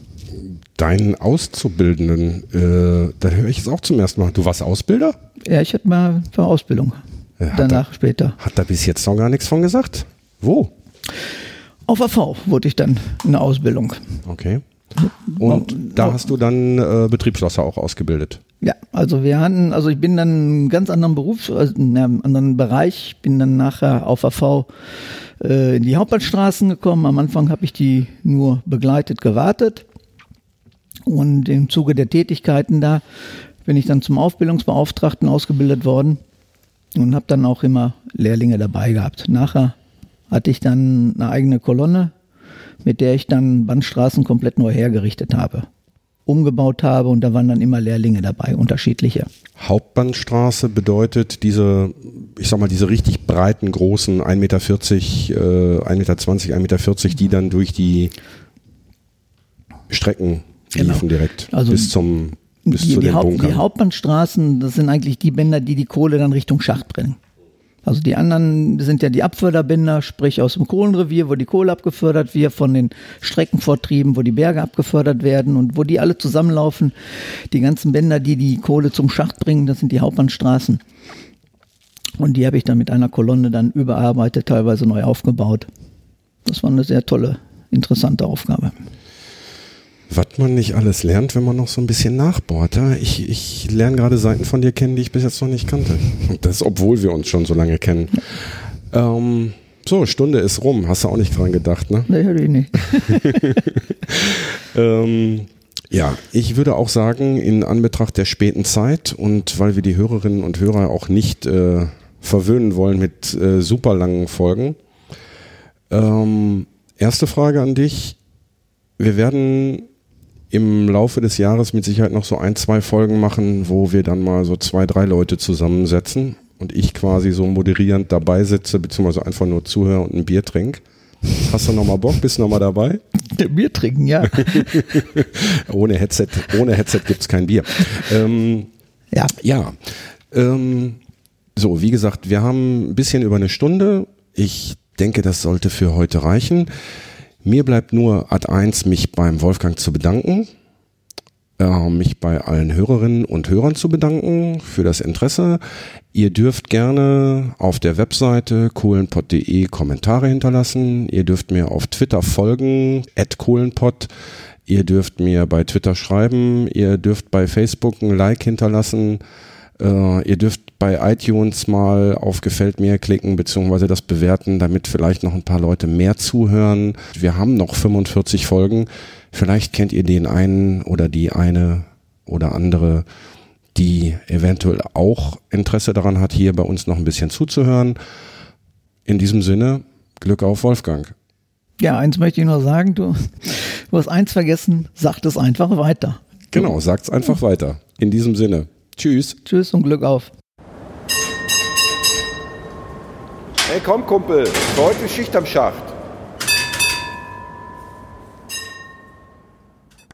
deinen Auszubildenden äh, da höre ich jetzt auch zum ersten Mal du warst Ausbilder Ja, ich hatte mal eine Ausbildung. Ja, hat Danach später. hat da bis jetzt noch gar nichts von gesagt wo Auf AV wurde ich dann in der Ausbildung. okay und da hast du dann äh, Betriebsschlosser auch ausgebildet Ja, also wir hatten, also ich bin dann in einen ganz anderen Beruf, also in einem anderen Bereich, bin dann nachher auf AV äh, in die Hauptbahnstraßen gekommen. Am Anfang habe ich die nur begleitet, gewartet. Und im Zuge der Tätigkeiten da bin ich dann zum Aufbildungsbeauftragten ausgebildet worden und habe dann auch immer Lehrlinge dabei gehabt. Nachher hatte ich dann eine eigene Kolonne, mit der ich dann Bandstraßen komplett neu hergerichtet habe, umgebaut habe und da waren dann immer Lehrlinge dabei, unterschiedliche. Hauptbahnstraße bedeutet diese, ich sag mal, diese richtig breiten, großen 1,40 Meter, äh, 1,20 Meter, 1,40 Meter, die dann durch die Strecken Genau. liefen direkt Also bis zum bis die, zu die, den Haupt, Bunkern. die Hauptbahnstraßen, das sind eigentlich die Bänder, die die Kohle dann Richtung Schacht bringen. Also die anderen sind ja die Abförderbänder, sprich aus dem Kohlenrevier, wo die Kohle abgefördert wird, von den Streckenvortrieben, wo die Berge abgefördert werden und wo die alle zusammenlaufen. Die ganzen Bänder, die die Kohle zum Schacht bringen, das sind die Hauptbahnstraßen. Und die habe ich dann mit einer Kolonne dann überarbeitet, teilweise neu aufgebaut. Das war eine sehr tolle, interessante Aufgabe. Was man nicht alles lernt, wenn man noch so ein bisschen nachbohrt. Ja? Ich, ich lerne gerade Seiten von dir kennen, die ich bis jetzt noch nicht kannte. Und <laughs> das, obwohl wir uns schon so lange kennen. Ähm, so, Stunde ist rum. Hast du auch nicht dran gedacht, ne? Nee, hätte ich nicht. <laughs> Ähm, ja, ich würde auch sagen, in Anbetracht der späten Zeit und weil wir die Hörerinnen und Hörer auch nicht äh, verwöhnen wollen mit äh, super langen Folgen. Ähm, erste Frage an dich. Wir werden im Laufe des Jahres mit Sicherheit noch so ein, zwei Folgen machen, wo wir dann mal so zwei, drei Leute zusammensetzen und ich quasi so moderierend dabei sitze, beziehungsweise einfach nur zuhöre und ein Bier trinke. Hast du nochmal Bock? Bist du nochmal dabei? Bier trinken, ja. <laughs> Ohne Headset, ohne Headset gibt's kein Bier. Ähm, ja. ja, ähm, so, wie gesagt, wir haben ein bisschen über eine Stunde. Ich denke, das sollte für heute reichen. Mir bleibt nur Ad 1, mich beim Wolfgang zu bedanken, äh, mich bei allen Hörerinnen und Hörern zu bedanken für das Interesse. Ihr dürft gerne auf der Webseite kohlenpott.de Kommentare hinterlassen. Ihr dürft mir auf Twitter folgen, at kohlenpott. Ihr dürft mir bei Twitter schreiben. Ihr dürft bei Facebook ein Like hinterlassen. Äh, ihr dürft bei iTunes mal auf Gefällt mir klicken, beziehungsweise das bewerten, damit vielleicht noch ein paar Leute mehr zuhören. Wir haben noch 45 Folgen. Vielleicht kennt ihr den einen oder die eine oder andere, die eventuell auch Interesse daran hat, hier bei uns noch ein bisschen zuzuhören. In diesem Sinne, Glück auf Wolfgang. Ja, eins möchte ich nur sagen, du, du hast eins vergessen, sag es einfach weiter. Genau, sagt's einfach weiter. In diesem Sinne. Tschüss. Tschüss und Glück auf. Hey, komm, Kumpel, heute Schicht am Schacht.